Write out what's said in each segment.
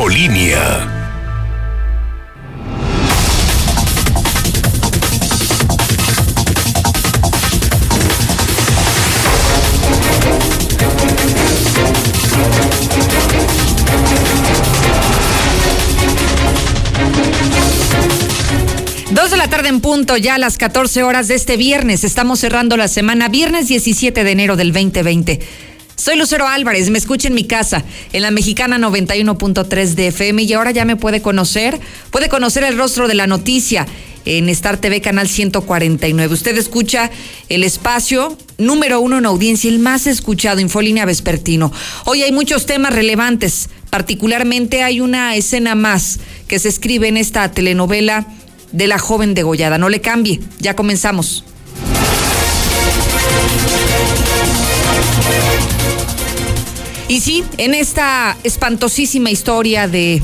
Infolínea. Dos de la tarde en punto, ya a las 14 horas de este viernes. Estamos cerrando la semana, viernes 17 de enero del 2020. Soy Lucero Álvarez, me escucha en mi casa, en la mexicana 91.3 de FM y ahora ya me puede conocer, puede conocer el rostro de la noticia en Star TV Canal 149. Usted escucha el espacio número uno en audiencia, el más escuchado, Infolínea Vespertino. Hoy hay muchos temas relevantes, particularmente hay una escena más que se escribe en esta telenovela de la joven degollada. No le cambie, ya comenzamos. Y sí, en esta espantosísima historia de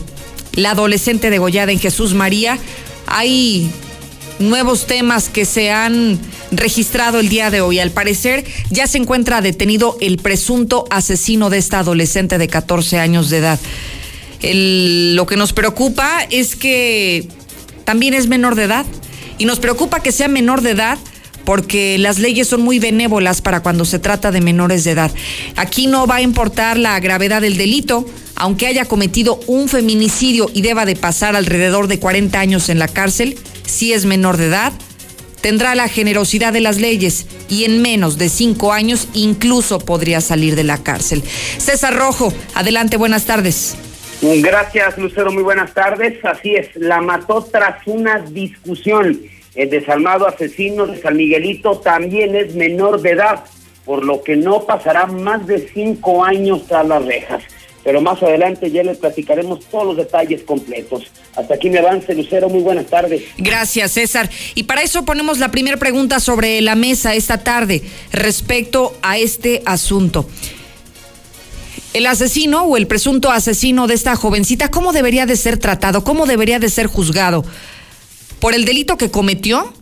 la adolescente degollada en Jesús María, hay nuevos temas que se han registrado el día de hoy. Al parecer, ya se encuentra detenido el presunto asesino de esta adolescente de 14 años de edad. lo que nos preocupa es que también es menor de edad. Y nos preocupa que sea menor de edad porque las leyes son muy benévolas para cuando se trata de menores de edad. Aquí no va a importar la gravedad del delito, aunque haya cometido un feminicidio y deba de pasar alrededor de 40 años en la cárcel, si es menor de edad, tendrá la generosidad de las leyes y en menos de cinco años incluso podría salir de la cárcel. César Rojo, adelante, buenas tardes. Gracias, Lucero. Muy buenas tardes. Así es, la mató tras una discusión. El desalmado asesino de San Miguelito también es menor de edad, por lo que no pasará más de cinco años tras las rejas. Pero más adelante ya les platicaremos todos los detalles completos. Hasta aquí me avance, Lucero. Muy buenas tardes. Gracias, César. Y para eso ponemos la primera pregunta sobre la mesa esta tarde respecto a este asunto el asesino o el presunto asesino de esta jovencita, ¿cómo debería de ser tratado? ¿Cómo debería de ser juzgado? ¿Por el delito que cometió?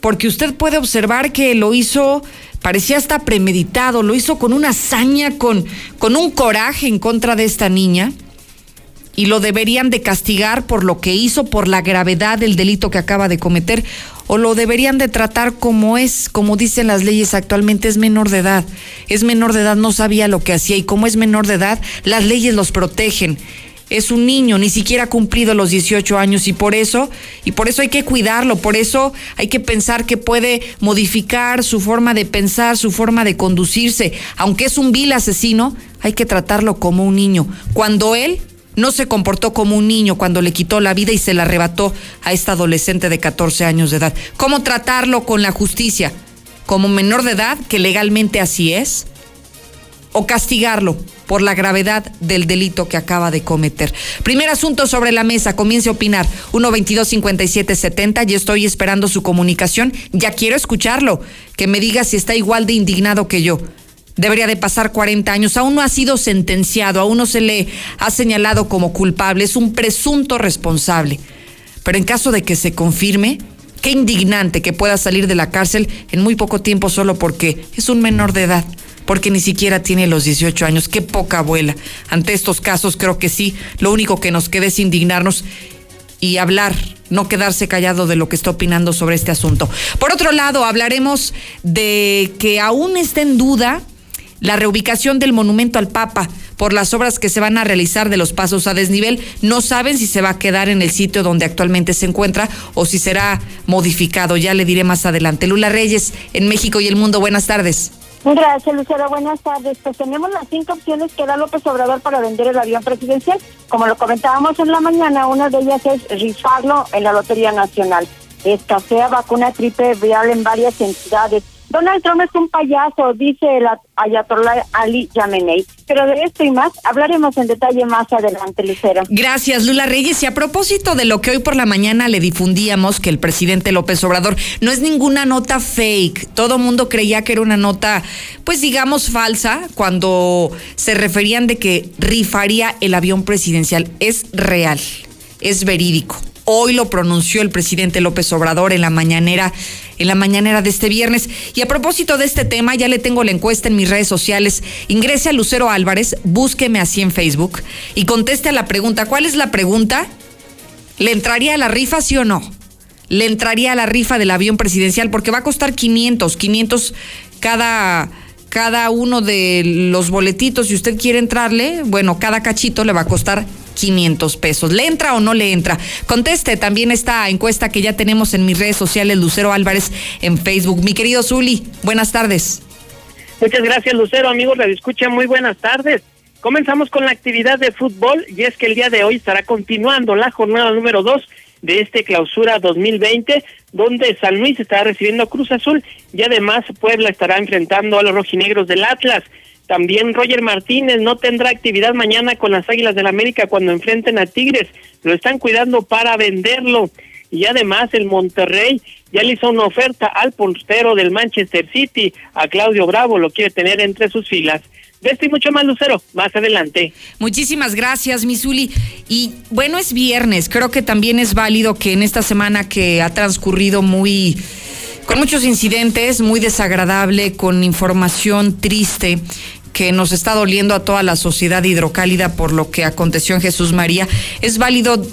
Porque usted puede observar que lo hizo, parecía hasta premeditado, lo hizo con una hazaña, con, con un coraje en contra de esta niña y lo deberían de castigar por lo que hizo, por la gravedad del delito que acaba de cometer, o lo deberían de tratar como es, como dicen las leyes actualmente, es menor de edad. Es menor de edad, no sabía lo que hacía y como es menor de edad, las leyes los protegen. Es un niño, ni siquiera ha cumplido los 18 años y por eso, y por eso hay que cuidarlo, por eso hay que pensar que puede modificar su forma de pensar, su forma de conducirse. Aunque es un vil asesino, hay que tratarlo como un niño. Cuando él no se comportó como un niño cuando le quitó la vida y se la arrebató a esta adolescente de 14 años de edad. ¿Cómo tratarlo con la justicia? ¿Como menor de edad, que legalmente así es? ¿O castigarlo por la gravedad del delito que acaba de cometer? Primer asunto sobre la mesa, comience a opinar. 122-5770, ya estoy esperando su comunicación, ya quiero escucharlo, que me diga si está igual de indignado que yo debería de pasar 40 años. Aún no ha sido sentenciado, aún no se le ha señalado como culpable, es un presunto responsable. Pero en caso de que se confirme, qué indignante que pueda salir de la cárcel en muy poco tiempo solo porque es un menor de edad, porque ni siquiera tiene los 18 años. Qué poca abuela. Ante estos casos creo que sí, lo único que nos queda es indignarnos y hablar, no quedarse callado de lo que está opinando sobre este asunto. Por otro lado, hablaremos de que aún está en duda la reubicación del monumento al Papa por las obras que se van a realizar de los pasos a desnivel. No saben si se va a quedar en el sitio donde actualmente se encuentra o si será modificado. Ya le diré más adelante. Lula Reyes, en México y el mundo, buenas tardes. Gracias, Lucero. Buenas tardes. Pues tenemos las cinco opciones que da López Obrador para vender el avión presidencial. Como lo comentábamos en la mañana, una de ellas es rifarlo en la Lotería Nacional. Escasea vacuna triple vial en varias entidades Donald Trump es un payaso, dice el Ayatollah Ali Yamenei. Pero de esto y más hablaremos en detalle más adelante, Lucero. Gracias, Lula Reyes. Y a propósito de lo que hoy por la mañana le difundíamos, que el presidente López Obrador no es ninguna nota fake. Todo mundo creía que era una nota, pues digamos, falsa, cuando se referían de que rifaría el avión presidencial. Es real, es verídico. Hoy lo pronunció el presidente López Obrador en la mañanera en la mañanera de este viernes. Y a propósito de este tema, ya le tengo la encuesta en mis redes sociales. Ingrese a Lucero Álvarez, búsqueme así en Facebook y conteste a la pregunta. ¿Cuál es la pregunta? ¿Le entraría a la rifa, sí o no? Le entraría a la rifa del avión presidencial porque va a costar 500, 500 cada cada uno de los boletitos, si usted quiere entrarle, bueno, cada cachito le va a costar 500 pesos. ¿Le entra o no le entra? Conteste también esta encuesta que ya tenemos en mis redes sociales, Lucero Álvarez en Facebook. Mi querido Zuli, buenas tardes. Muchas gracias, Lucero. Amigos, la escucha, muy buenas tardes. Comenzamos con la actividad de fútbol y es que el día de hoy estará continuando la jornada número 2 de este clausura 2020, donde San Luis estará recibiendo Cruz Azul y además Puebla estará enfrentando a los rojinegros del Atlas. También Roger Martínez no tendrá actividad mañana con las Águilas del América cuando enfrenten a Tigres. Lo están cuidando para venderlo. Y además el Monterrey ya le hizo una oferta al portero del Manchester City, a Claudio Bravo, lo quiere tener entre sus filas. De y mucho más, Lucero, más adelante. Muchísimas gracias, Misuli. Y bueno, es viernes, creo que también es válido que en esta semana que ha transcurrido muy con muchos incidentes, muy desagradable, con información triste que nos está doliendo a toda la sociedad hidrocálida por lo que aconteció en Jesús María, es válido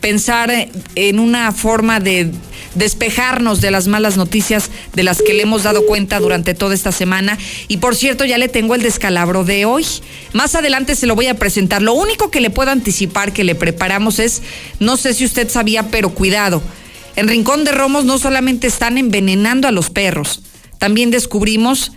pensar en una forma de despejarnos de las malas noticias de las que le hemos dado cuenta durante toda esta semana. Y por cierto, ya le tengo el descalabro de hoy. Más adelante se lo voy a presentar. Lo único que le puedo anticipar que le preparamos es, no sé si usted sabía, pero cuidado. En Rincón de Romos no solamente están envenenando a los perros, también descubrimos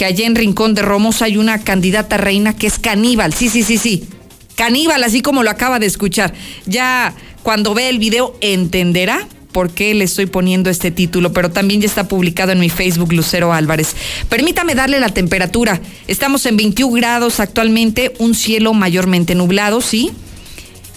que allá en Rincón de Romos hay una candidata reina que es caníbal. Sí, sí, sí, sí. Caníbal, así como lo acaba de escuchar. Ya cuando ve el video entenderá por qué le estoy poniendo este título, pero también ya está publicado en mi Facebook Lucero Álvarez. Permítame darle la temperatura. Estamos en 21 grados actualmente, un cielo mayormente nublado, ¿sí?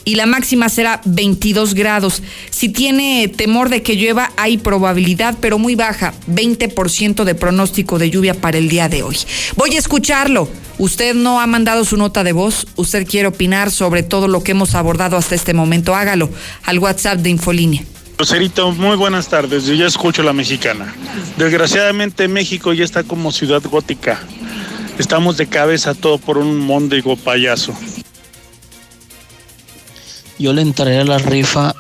Y la máxima será 22 grados. Si tiene temor de que llueva, hay probabilidad, pero muy baja, 20% de pronóstico de lluvia para el día de hoy. Voy a escucharlo. Usted no ha mandado su nota de voz, usted quiere opinar sobre todo lo que hemos abordado hasta este momento, hágalo al WhatsApp de Infolínea. Lucerito, muy buenas tardes. Yo ya escucho la mexicana. Desgraciadamente México ya está como ciudad gótica. Estamos de cabeza todo por un móndigo payaso yo le entraré a la rifa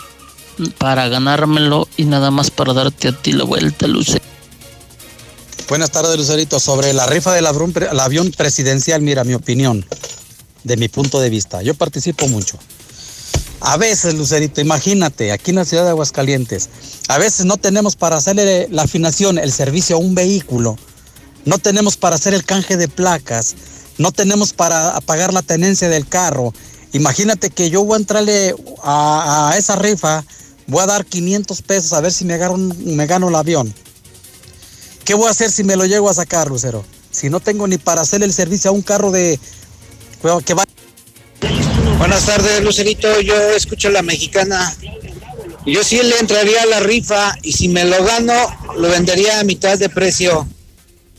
para ganármelo y nada más para darte a ti la vuelta, Luce. Buenas tardes, Lucerito. Sobre la rifa del avión, presidencial, mira, mi opinión, de mi punto de vista. Yo participo mucho. A veces, Lucerito, imagínate, aquí en la ciudad de Aguascalientes, a veces no tenemos para hacerle la afinación, el servicio a un vehículo, no tenemos para hacer el canje de placas, no tenemos para pagar la tenencia del carro Imagínate que yo voy a entrarle a, esa rifa, voy a dar 500 pesos a ver si me gano, me gano el avión. ¿Qué voy a hacer si me lo llego a sacar, Lucero? Si no tengo ni para hacer el servicio a un carro de que va. Buenas tardes, Lucerito. Yo escucho a la mexicana. Yo sí le entraría a la rifa y si me lo gano, lo vendería a mitad de precio.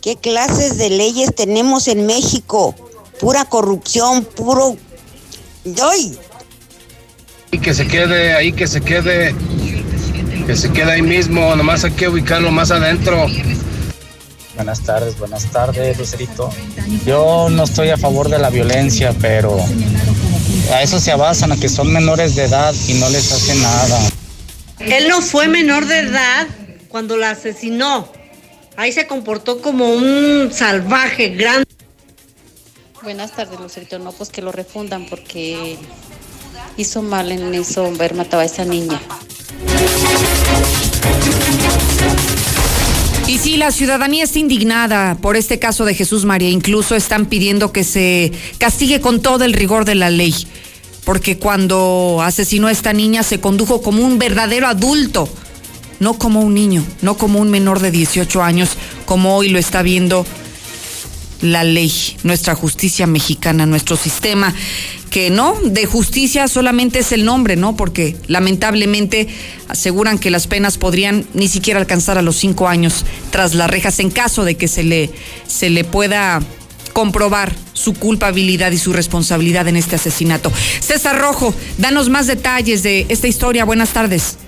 ¿Qué clases de leyes tenemos en México? Pura corrupción, puro Doy. Y que se quede ahí, que se quede, que se quede ahí mismo, nomás hay que ubicarlo más adentro. Buenas tardes, buenas tardes, Lucerito. Yo no estoy a favor de la violencia, pero a eso se basan, a que son menores de edad y no les hace nada. Él no fue menor de edad cuando la asesinó. Ahí se comportó como un salvaje grande. Buenas tardes, Lucerito. No, pues que lo refundan porque hizo mal en eso ver matado a esa niña. Y sí, la ciudadanía está indignada por este caso de Jesús María. Incluso están pidiendo que se castigue con todo el rigor de la ley. Porque cuando asesinó a esta niña se condujo como un verdadero adulto, no como un niño, no como un menor de 18 años, como hoy lo está viendo la ley, nuestra justicia mexicana, nuestro sistema, que no, de justicia solamente es el nombre, ¿no? Porque lamentablemente aseguran que las penas podrían ni siquiera alcanzar a los cinco años tras las rejas en caso de que se le, se le pueda comprobar su culpabilidad y su responsabilidad en este asesinato. César Rojo, danos más detalles de esta historia. Buenas tardes.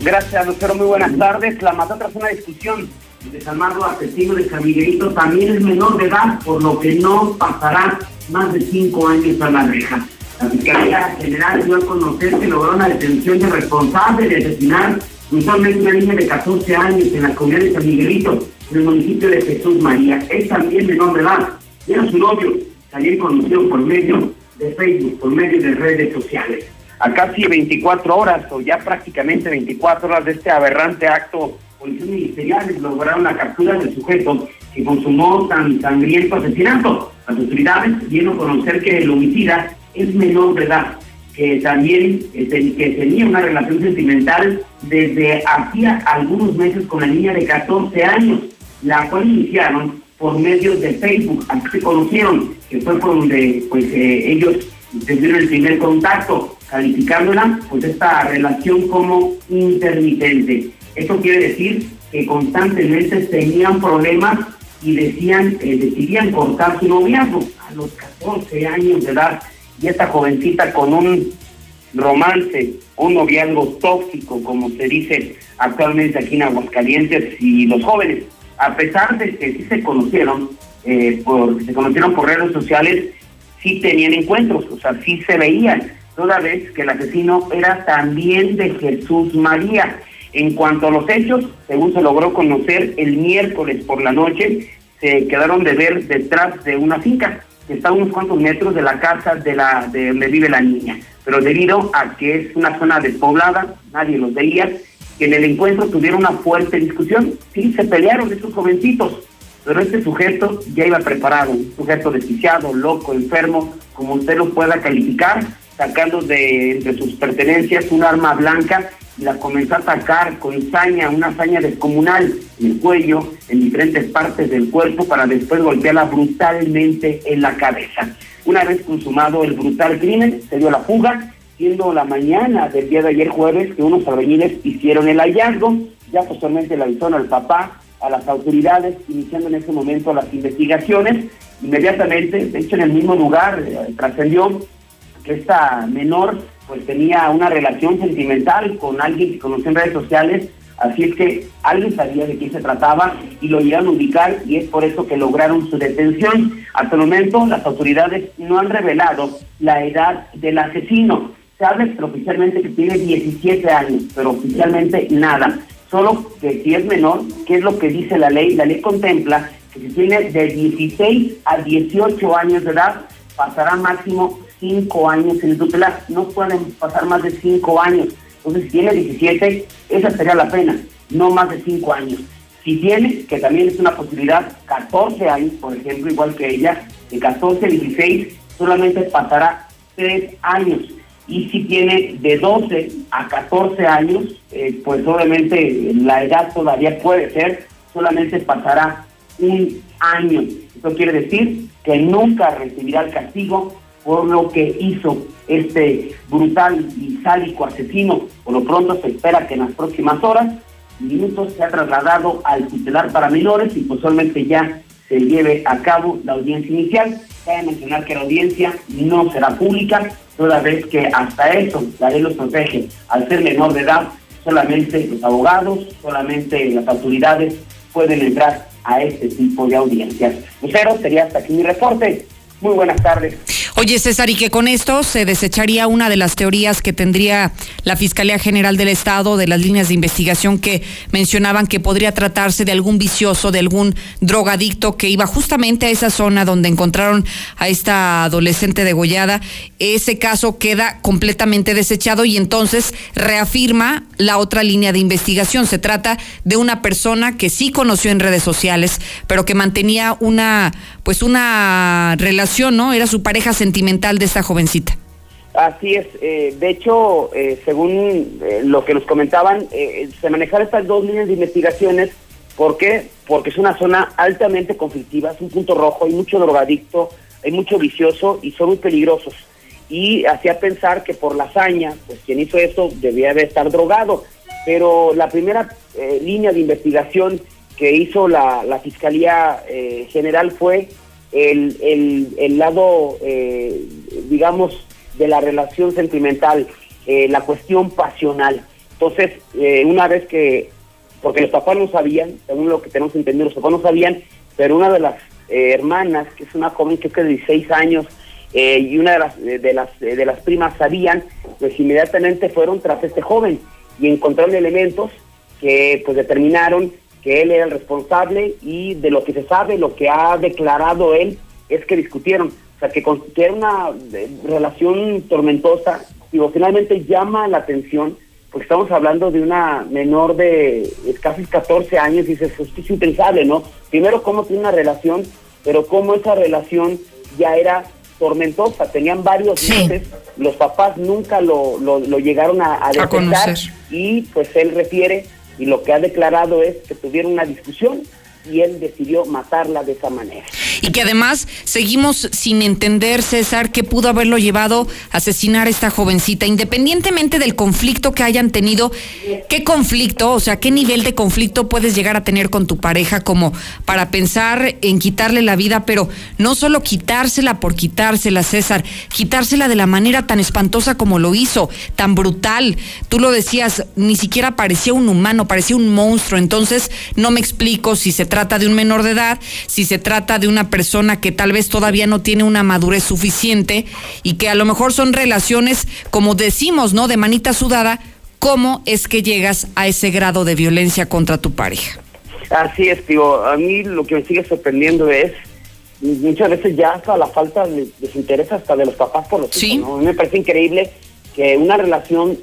Gracias, doctor. Muy buenas tardes. La mató tras una discusión de San Marco, asesino de San Miguelito, también es menor de edad, por lo que no pasará más de cinco años a la reja. La Fiscalía General dio a conocer que logró la detención de responsable de asesinar usualmente una niña de 14 años en la comunidad de San Miguelito, en el municipio de Jesús María. Es también menor de edad. Era su novio, también conocido por medio de Facebook, por medio de redes sociales. A casi 24 horas, o ya prácticamente 24 horas de este aberrante acto, policías ministeriales lograron la captura del sujeto que consumó tan sangriento asesinato. Las autoridades dieron a conocer que el homicida es menor de edad, que también eh, que tenía una relación sentimental desde hacía algunos meses con la niña de 14 años, la cual iniciaron por medio de Facebook, así se conocieron, que fue por donde pues eh, ellos tuvieron el primer contacto, calificándola pues esta relación como intermitente. Esto quiere decir que constantemente tenían problemas y decían, eh, decidían cortar su noviazgo a los 14 años de edad y esta jovencita con un romance, un noviazgo tóxico, como se dice actualmente aquí en Aguascalientes, y los jóvenes, a pesar de que sí se conocieron, eh, se conocieron por redes sociales, sí tenían encuentros, o sea, sí se veían, toda vez que el asesino era también de Jesús María. En cuanto a los hechos, según se logró conocer el miércoles por la noche, se quedaron de ver detrás de una finca que está a unos cuantos metros de la casa de, la, de donde vive la niña. Pero debido a que es una zona despoblada, nadie los veía, que en el encuentro tuvieron una fuerte discusión. Sí, se pelearon estos jovencitos, pero este sujeto ya iba preparado, un sujeto desquiciado, loco, enfermo, como usted lo pueda calificar, sacando de entre sus pertenencias un arma blanca la comenzó a atacar con saña, una saña descomunal en el cuello, en diferentes partes del cuerpo, para después golpearla brutalmente en la cabeza. Una vez consumado el brutal crimen, se dio la fuga, siendo la mañana del día de ayer jueves que unos albañiles hicieron el hallazgo, ya posteriormente le avisaron al papá, a las autoridades, iniciando en ese momento las investigaciones. Inmediatamente, de hecho en el mismo lugar, eh, trascendió que esta menor pues tenía una relación sentimental con alguien que conoció en redes sociales, así es que alguien sabía de quién se trataba y lo iban a ubicar y es por eso que lograron su detención. Hasta el momento las autoridades no han revelado la edad del asesino. Sabe oficialmente que tiene 17 años, pero oficialmente nada. Solo que si es menor, ¿qué es lo que dice la ley? La ley contempla que si tiene de 16 a 18 años de edad, pasará máximo cinco años en el tutelar. No pueden pasar más de cinco años. Entonces, si tiene 17, esa sería la pena, no más de cinco años. Si tiene, que también es una posibilidad, 14 años, por ejemplo, igual que ella, de 14 a 16, solamente pasará tres años. Y si tiene de 12 a 14 años, eh, pues obviamente la edad todavía puede ser, solamente pasará un año. Eso quiere decir que nunca recibirá el castigo por lo que hizo este brutal y sádico asesino. Por lo pronto se espera que en las próximas horas, minutos, sea trasladado al titular para menores y posiblemente ya se lleve a cabo la audiencia inicial. Cabe mencionar que la audiencia no será pública, toda vez que hasta eso la ley los protege. Al ser menor de edad, solamente los abogados, solamente las autoridades pueden entrar a este tipo de audiencias. Lucero, sería hasta aquí mi reporte. Muy buenas tardes. Oye, César, y que con esto se desecharía una de las teorías que tendría la Fiscalía General del Estado de las líneas de investigación que mencionaban que podría tratarse de algún vicioso, de algún drogadicto que iba justamente a esa zona donde encontraron a esta adolescente degollada. Ese caso queda completamente desechado y entonces reafirma la otra línea de investigación. Se trata de una persona que sí conoció en redes sociales, pero que mantenía una, pues una relación, ¿no? Era su pareja sentimental de esta jovencita. Así es, eh, de hecho, eh, según eh, lo que nos comentaban, se manejaron estas dos líneas de investigaciones. ¿Por qué? Porque es una zona altamente conflictiva, es un punto rojo, hay mucho drogadicto, hay mucho vicioso y son muy peligrosos. Y hacía pensar que por la hazaña, pues quien hizo eso debía de estar drogado. Pero la primera línea de investigación que hizo la, la Fiscalía General fue el, el, el lado, eh, digamos, de la relación sentimental, eh, la cuestión pasional. Entonces, eh, una vez que, porque los papás no sabían, según lo que tenemos entendido, los papás no sabían, pero una de las eh, hermanas, que es una joven que es de 16 años, eh, y una de las, de, las, de las primas sabían, pues inmediatamente fueron tras este joven y encontraron elementos que pues determinaron que él era el responsable y de lo que se sabe, lo que ha declarado él es que discutieron, o sea, que, que era una relación tormentosa, digo, finalmente llama la atención, porque estamos hablando de una menor de casi 14 años y dices, esto es impensable, ¿no? Primero, cómo tiene una relación, pero cómo esa relación ya era tormentosa, tenían varios meses, los papás nunca lo, lo, llegaron a, a detectar y pues él refiere y lo que ha declarado es que tuvieron una discusión y él decidió matarla de esa manera. Y que además seguimos sin entender, César, qué pudo haberlo llevado a asesinar a esta jovencita, independientemente del conflicto que hayan tenido. ¿Qué conflicto, o sea, qué nivel de conflicto puedes llegar a tener con tu pareja como para pensar en quitarle la vida, pero no solo quitársela por quitársela, César, quitársela de la manera tan espantosa como lo hizo, tan brutal. Tú lo decías, ni siquiera parecía un humano, parecía un monstruo. Entonces, no me explico si se trata de un menor de edad, si se trata de una persona que tal vez todavía no tiene una madurez suficiente y que a lo mejor son relaciones, como decimos, ¿no? De manita sudada, ¿cómo es que llegas a ese grado de violencia contra tu pareja? Así es, tío. A mí lo que me sigue sorprendiendo es muchas veces ya hasta la falta de desinterés hasta de los papás por los ¿Sí? hijos. A mí me parece increíble que una relación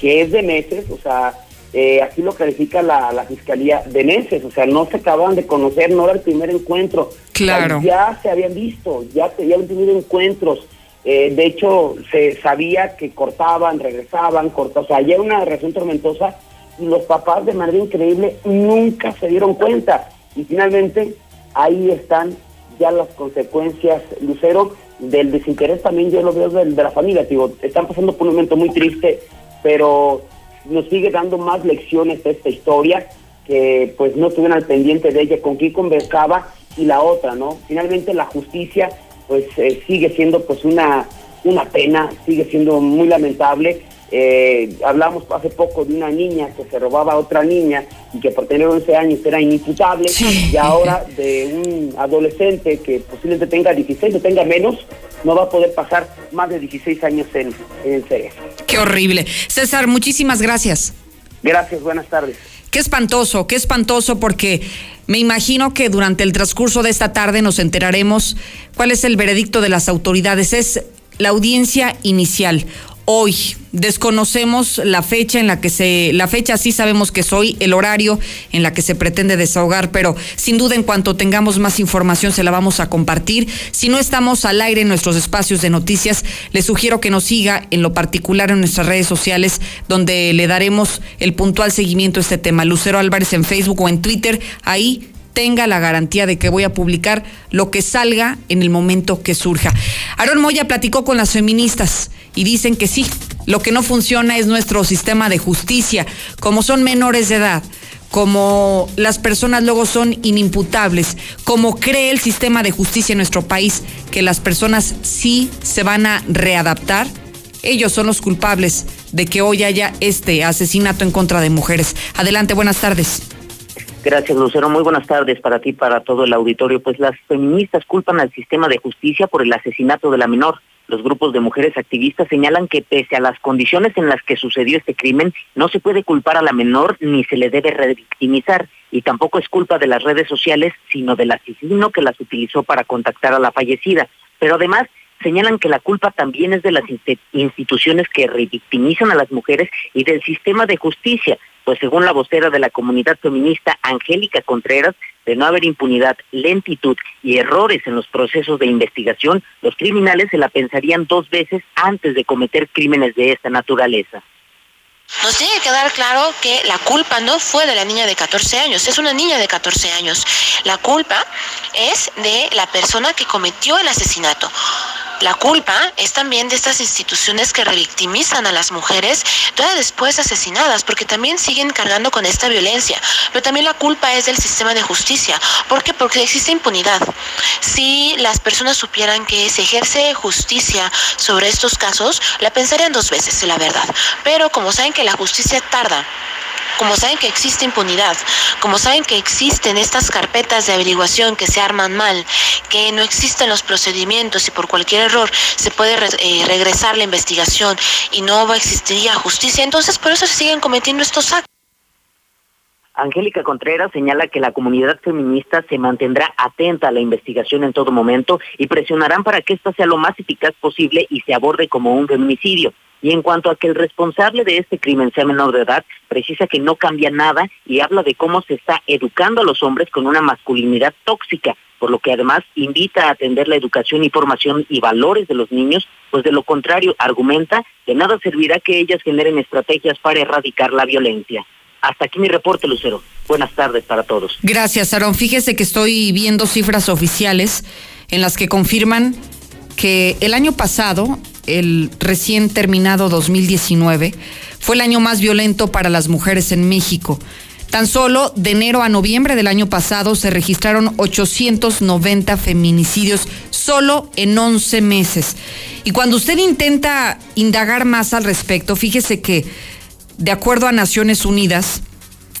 que es de meses, o sea, eh, así lo califica la, la fiscalía de meses, o sea, no se acaban de conocer, no era el primer encuentro. Claro. ya se habían visto, ya, se, habían tenido encuentros. Eh, de hecho, se sabía que cortaban, regresaban, cortaban, o sea, ya era una relación tormentosa y los papás de manera increíble nunca se dieron cuenta. Y finalmente, ahí están ya las consecuencias, Lucero, del desinterés también yo lo veo de, de la familia. Digo, están pasando por un momento muy triste, pero nos sigue dando más lecciones de esta historia que pues no estuvieron al pendiente de ella, con quién conversaba y la otra, ¿no? Finalmente la justicia pues eh, sigue siendo pues una, una pena, sigue siendo muy lamentable. Eh, hablamos hace poco de una niña que se robaba a otra niña y que por tener 11 años era inimputable y ahora de un adolescente que posiblemente tenga 16 o tenga menos, no va a poder pasar más de 16 años en, en el cerezo. Qué horrible. César, muchísimas gracias. Gracias, buenas tardes. Qué espantoso, qué espantoso porque me imagino que durante el transcurso de esta tarde nos enteraremos cuál es el veredicto de las autoridades. Es la audiencia inicial hoy. Desconocemos la fecha en la que se, la fecha sí sabemos que es hoy, el horario en la que se pretende desahogar, pero sin duda en cuanto tengamos más información se la vamos a compartir. Si no estamos al aire en nuestros espacios de noticias, le sugiero que nos siga en lo particular en nuestras redes sociales, donde le daremos el puntual seguimiento a este tema. Lucero Álvarez en Facebook o en Twitter, ahí tenga la garantía de que voy a publicar lo que salga en el momento que surja. Aaron Moya platicó con las feministas y dicen que sí, lo que no funciona es nuestro sistema de justicia. Como son menores de edad, como las personas luego son inimputables, como cree el sistema de justicia en nuestro país que las personas sí se van a readaptar, ellos son los culpables de que hoy haya este asesinato en contra de mujeres. Adelante, buenas tardes. Gracias, Lucero. Muy buenas tardes para ti para todo el auditorio. Pues las feministas culpan al sistema de justicia por el asesinato de la menor. Los grupos de mujeres activistas señalan que pese a las condiciones en las que sucedió este crimen, no se puede culpar a la menor ni se le debe revictimizar. Y tampoco es culpa de las redes sociales, sino del asesino que las utilizó para contactar a la fallecida. Pero además señalan que la culpa también es de las instituciones que revictimizan a las mujeres y del sistema de justicia, pues según la vocera de la comunidad feminista, Angélica Contreras, de no haber impunidad, lentitud y errores en los procesos de investigación, los criminales se la pensarían dos veces antes de cometer crímenes de esta naturaleza. Nos tiene que quedar claro que la culpa no fue de la niña de 14 años, es una niña de 14 años. La culpa es de la persona que cometió el asesinato. La culpa es también de estas instituciones que revictimizan a las mujeres todavía después asesinadas, porque también siguen cargando con esta violencia. Pero también la culpa es del sistema de justicia. ¿Por qué? Porque existe impunidad. Si las personas supieran que se ejerce justicia sobre estos casos, la pensarían dos veces, la verdad. Pero como saben que la justicia tarda, como saben que existe impunidad, como saben que existen estas carpetas de averiguación que se arman mal, que no existen los procedimientos y por cualquier error se puede eh, regresar la investigación y no existiría justicia, entonces por eso se siguen cometiendo estos actos. Angélica Contreras señala que la comunidad feminista se mantendrá atenta a la investigación en todo momento y presionarán para que ésta sea lo más eficaz posible y se aborde como un feminicidio. Y en cuanto a que el responsable de este crimen sea menor de edad, precisa que no cambia nada y habla de cómo se está educando a los hombres con una masculinidad tóxica, por lo que además invita a atender la educación y formación y valores de los niños, pues de lo contrario argumenta que nada servirá que ellas generen estrategias para erradicar la violencia. Hasta aquí mi reporte, Lucero. Buenas tardes para todos. Gracias, Aaron. Fíjese que estoy viendo cifras oficiales en las que confirman que el año pasado, el recién terminado 2019, fue el año más violento para las mujeres en México. Tan solo de enero a noviembre del año pasado se registraron 890 feminicidios solo en 11 meses. Y cuando usted intenta indagar más al respecto, fíjese que de acuerdo a Naciones Unidas,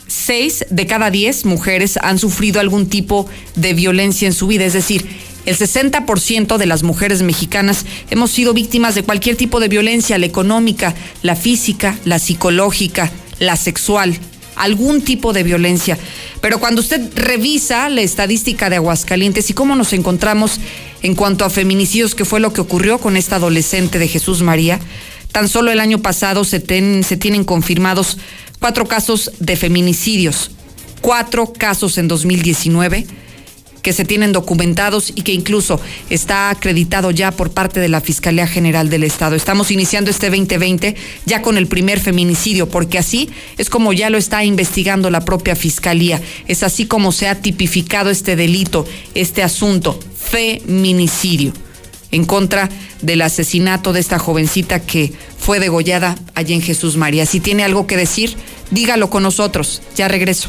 seis de cada diez mujeres han sufrido algún tipo de violencia en su vida. Es decir, el 60% de las mujeres mexicanas hemos sido víctimas de cualquier tipo de violencia, la económica, la física, la psicológica, la sexual, algún tipo de violencia. Pero cuando usted revisa la estadística de Aguascalientes y cómo nos encontramos en cuanto a feminicidios, que fue lo que ocurrió con esta adolescente de Jesús María, Tan solo el año pasado se, se tienen confirmados cuatro casos de feminicidios, cuatro casos en 2019 que se tienen documentados y que incluso está acreditado ya por parte de la Fiscalía General del Estado. Estamos iniciando este 2020 ya con el primer feminicidio, porque así es como ya lo está investigando la propia Fiscalía. Es así como se ha tipificado este delito, este asunto, feminicidio en contra del asesinato de esta jovencita que fue degollada allí en Jesús María. Si tiene algo que decir, dígalo con nosotros. Ya regreso.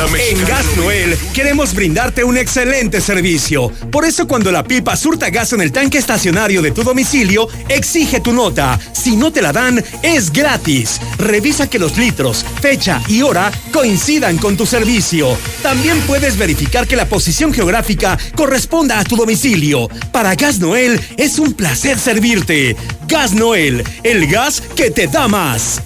En, Gas Noel queremos brindarte un excelente servicio. Por eso cuando la pipa surta gas en el tanque estacionario de tu domicilio, exige tu nota. Si no te la dan, es gratis. Revisa que los litros, fecha y hora coincidan con tu servicio. También puedes verificar que la posición geográfica corresponda a tu domicilio. Para Gas Noel es un placer servirte. Gas Noel, el gas que te da más.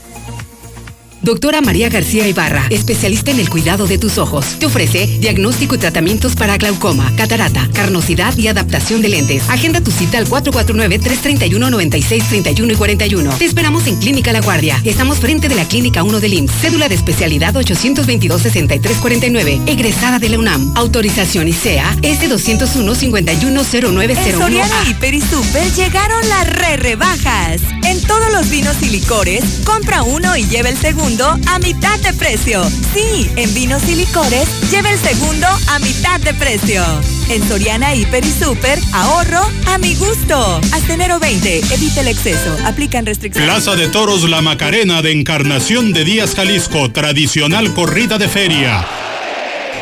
Doctora María García Ibarra, especialista en el cuidado de tus ojos. Te ofrece diagnóstico y tratamientos para glaucoma, catarata, carnosidad y adaptación de lentes. Agenda tu cita al 449-331-9631 y 41. Te esperamos en Clínica La Guardia. Estamos frente de la Clínica 1 del IMSS. Cédula de especialidad 822-6349. Egresada de la UNAM. Autorización ICEA S201-510901. En Soriana Hiper y Super llegaron las re rebajas. En todos los vinos y licores, compra uno y lleva el segundo a mitad de precio. Sí, en vinos y licores, lleve el segundo a mitad de precio. En Soriana Hiper y Super, ahorro a mi gusto. Hasta enero 20, evite el exceso. Aplican restricciones. Plaza de Toros La Macarena de Encarnación de Díaz Jalisco, tradicional corrida de feria.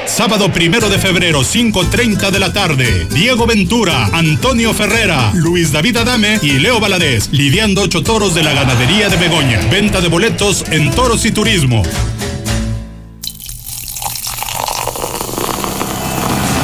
Sábado primero de febrero, 5.30 de la tarde. Diego Ventura, Antonio Ferrera, Luis David Adame y Leo Valadez, lidiando ocho toros de la ganadería de Begoña. Venta de boletos en Toros y Turismo.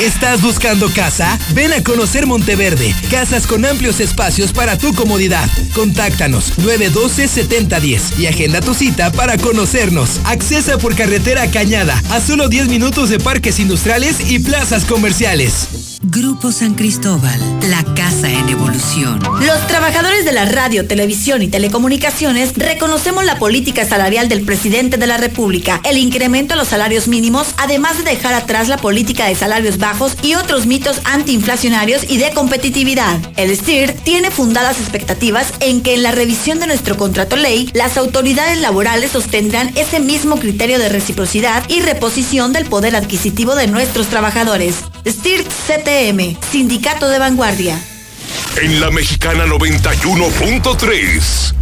¿Estás buscando casa? Ven a conocer Monteverde. Casas con amplios espacios para tu comodidad. Contáctanos 912-7010 y agenda tu cita para conocernos. Accesa por carretera Cañada a solo 10 minutos de parques industriales y plazas comerciales. Grupo San Cristóbal, la casa en evolución. Los trabajadores de la radio, televisión y telecomunicaciones reconocemos la política salarial del presidente de la República, el incremento a los salarios mínimos, además de dejar atrás la política de salarios bajos y otros mitos antiinflacionarios y de competitividad. El STIR tiene fundadas expectativas en que en la revisión de nuestro contrato ley, las autoridades laborales sostendrán ese mismo criterio de reciprocidad y reposición del poder adquisitivo de nuestros trabajadores. STIR CT Sindicato de Vanguardia. En la Mexicana 91.3.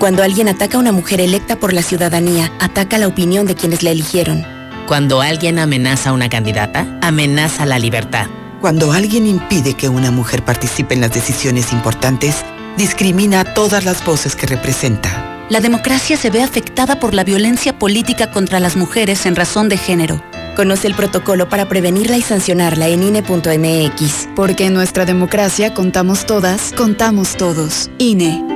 Cuando alguien ataca a una mujer electa por la ciudadanía, ataca la opinión de quienes la eligieron. Cuando alguien amenaza a una candidata, amenaza la libertad. Cuando alguien impide que una mujer participe en las decisiones importantes, discrimina a todas las voces que representa. La democracia se ve afectada por la violencia política contra las mujeres en razón de género. Conoce el protocolo para prevenirla y sancionarla en INE.mx. Porque en nuestra democracia contamos todas, contamos todos. INE.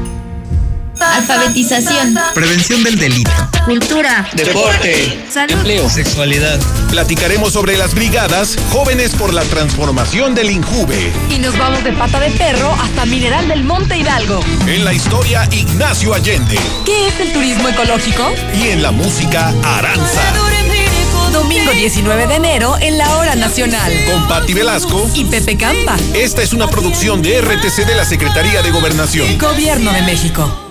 Alfabetización. Prevención del delito. Cultura. Deporte. Salud. Empleo. Sexualidad. Platicaremos sobre las brigadas Jóvenes por la Transformación del Injuve. Y nos vamos de pata de perro hasta Mineral del Monte Hidalgo. En la historia, Ignacio Allende. ¿Qué es el turismo ecológico? Y en la música, Aranza. Domingo 19 de enero en la Hora Nacional. Con Patti Velasco y Pepe Campa. Esta es una producción de RTC de la Secretaría de Gobernación. Gobierno de México.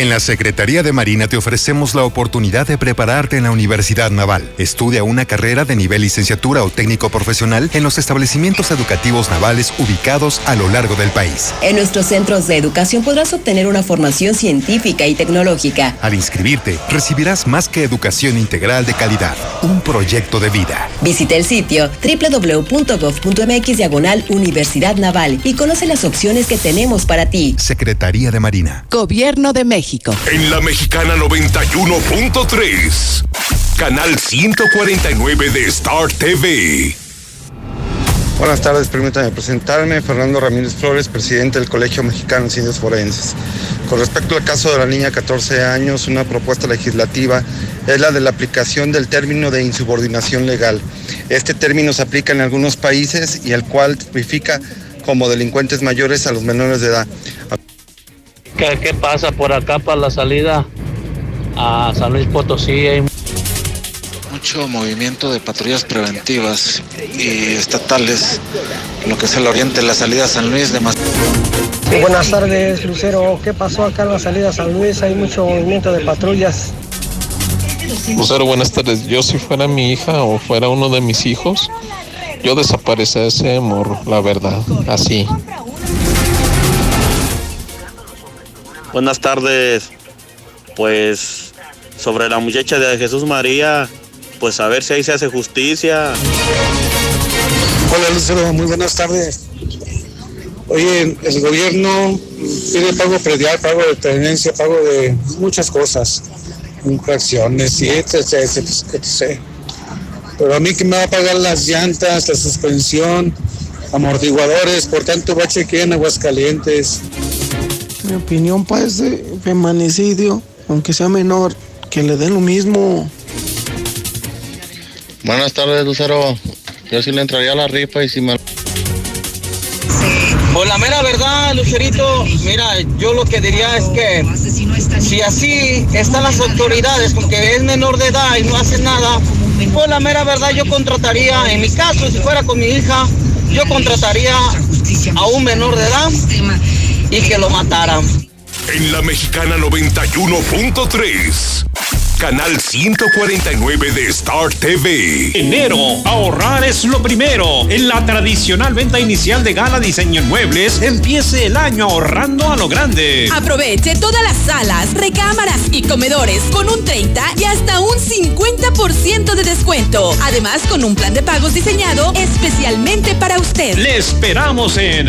En la Secretaría de Marina te ofrecemos la oportunidad de prepararte en la Universidad Naval. Estudia una carrera de nivel licenciatura o técnico profesional en los establecimientos educativos navales ubicados a lo largo del país. En nuestros centros de educación podrás obtener una formación científica y tecnológica. Al inscribirte, recibirás más que educación integral de calidad, un proyecto de vida. Visita el sitio www.gov.mx diagonal Universidad Naval y conoce las opciones que tenemos para ti. Secretaría de Marina. Gobierno de México. En la Mexicana 91.3. Canal 149 de Star TV. Buenas tardes, permítanme presentarme. Fernando Ramírez Flores, presidente del Colegio Mexicano de Ciencias Forenses. Con respecto al caso de la niña de 14 años, una propuesta legislativa es la de la aplicación del término de insubordinación legal. Este término se aplica en algunos países y el cual tipifica como delincuentes mayores a los menores de edad. ¿Qué, pasa por acá para la salida a San Luis Potosí? Mucho movimiento de patrullas preventivas y estatales, lo que es el oriente, la salida a San Luis de más. Buenas tardes, Lucero. ¿Qué pasó acá en la salida a San Luis? Hay mucho movimiento de patrullas. Lucero, buenas tardes. Yo si fuera mi hija o fuera uno de mis hijos, yo desaparece ese morro, la verdad, así. Buenas tardes. Pues sobre la muchacha de Jesús María, pues a ver si ahí se hace justicia. Hola Lucero, muy buenas tardes. Oye, el gobierno pide pago predial, pago de tenencia, pago de muchas cosas, infracciones y etc, etc, etc. Pero a mí que me va a pagar las llantas, la suspensión, amortiguadores, por tanto va a chequear en Aguascalientes. Mi opinión para ese femanicidio, aunque sea menor, que le den lo mismo. Buenas tardes, Lucero. Yo sí le entraría a la rifa y si me... Pues la mera verdad, Lucerito, mira, yo lo que diría es que si así están las autoridades, porque es menor de edad y no hace nada, pues la mera verdad yo contrataría, en mi caso, si fuera con mi hija, yo contrataría a un menor de edad y que lo mataran. En la mexicana 91.3. Canal 149 de Star TV. Enero, ahorrar es lo primero. En la tradicional venta inicial de Gala Diseño en Muebles, empiece el año ahorrando a lo grande. Aproveche todas las salas, recámaras y comedores con un 30 y hasta un 50% de descuento. Además, con un plan de pagos diseñado especialmente para usted. Le esperamos en.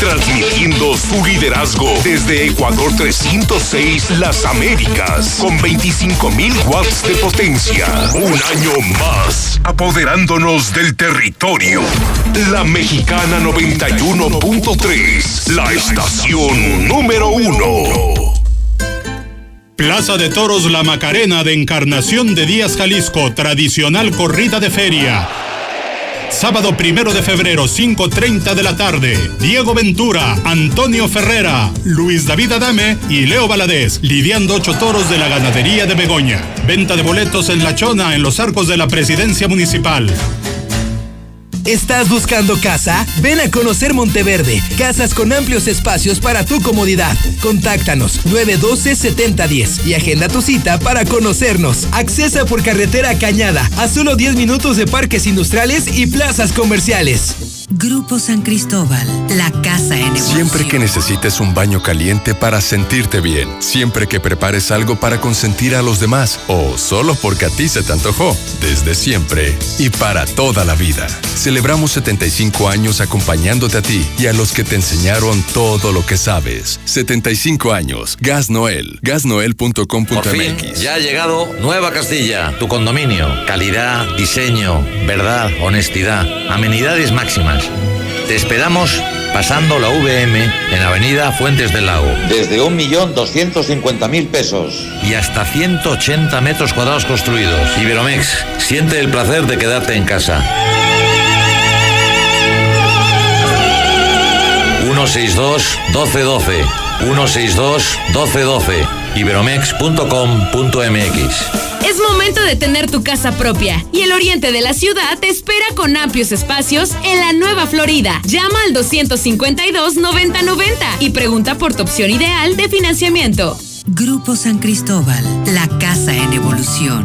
Transmitiendo su liderazgo desde Ecuador 306 Las Américas con 25.000 watts de potencia. Un año más, apoderándonos del territorio. La Mexicana 91.3, la estación número uno. Plaza de Toros La Macarena de Encarnación de Díaz Jalisco, tradicional corrida de feria. Sábado primero de febrero, 5.30 de la tarde. Diego Ventura, Antonio Ferrera, Luis David Adame y Leo Valadez, lidiando ocho toros de la ganadería de Begoña. Venta de boletos en La Chona, en los arcos de la presidencia municipal. ¿Estás buscando casa? Ven a conocer Monteverde. Casas con amplios espacios para tu comodidad. Contáctanos 912-7010 y agenda tu cita para conocernos. Accesa por carretera Cañada a solo 10 minutos de parques industriales y plazas comerciales. Grupo San Cristóbal, la casa en evolución. Siempre que necesites un baño caliente para sentirte bien, siempre que prepares algo para consentir a los demás o solo porque a ti se te antojó, desde siempre y para toda la vida. Celebramos 75 años acompañándote a ti y a los que te enseñaron todo lo que sabes. 75 años. Gas Noel. Gasnoel.com.mx. Ya ha llegado Nueva Castilla, tu condominio. Calidad, diseño, verdad, honestidad, amenidades máximas. Te esperamos pasando la VM en Avenida Fuentes del Lago. Desde 1.250.000 pesos. Y hasta 180 metros cuadrados construidos. Iberomex, siente el placer de quedarte en casa. 162 1212 162 1212 iberomex.com.mx Es momento de tener tu casa propia y el oriente de la ciudad te espera con amplios espacios en la Nueva Florida. Llama al 252 9090 y pregunta por tu opción ideal de financiamiento. Grupo San Cristóbal, la casa en evolución.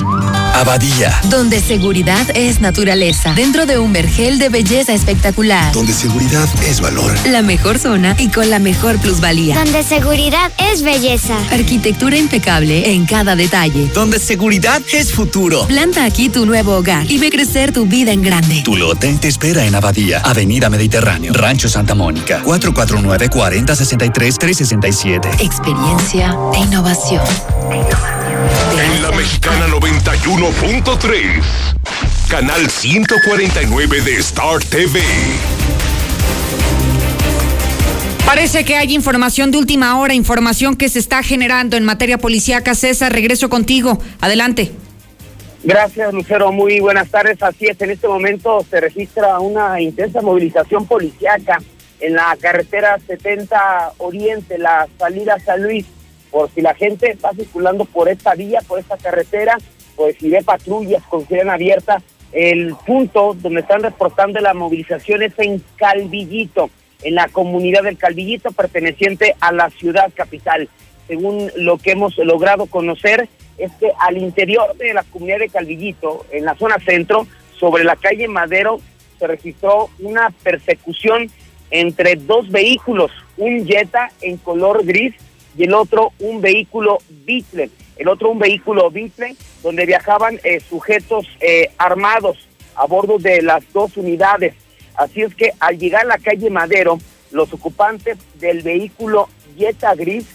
Abadía. Donde seguridad es naturaleza. Dentro de un vergel de belleza espectacular. Donde seguridad es valor. La mejor zona y con la mejor plusvalía. Donde seguridad es belleza. Arquitectura impecable en cada detalle. Donde seguridad es futuro. Planta aquí tu nuevo hogar y ve crecer tu vida en grande. Tu lote te espera en Abadía, Avenida Mediterráneo, Rancho Santa Mónica, 449-4063-367. Experiencia e innovación. En la mexicana 91.3. Canal 149 de Star TV. Parece que hay información de última hora, información que se está generando en materia policíaca. César, regreso contigo. Adelante. Gracias, Lucero. Muy buenas tardes. Así es, en este momento se registra una intensa movilización policíaca en la carretera 70 Oriente, la salida a San Luis. Por si la gente está circulando por esta vía, por esta carretera, pues si ve patrullas con sirena abierta, El punto donde están reportando la movilización es en Calvillito, en la comunidad del Calvillito perteneciente a la ciudad capital. Según lo que hemos logrado conocer, es que al interior de la comunidad de Calvillito, en la zona centro, sobre la calle Madero, se registró una persecución entre dos vehículos, un Jetta en color gris y el otro un vehículo Beetle, el otro un vehículo Beetle donde viajaban eh, sujetos eh, armados a bordo de las dos unidades. Así es que al llegar a la calle Madero, los ocupantes del vehículo Jetta gris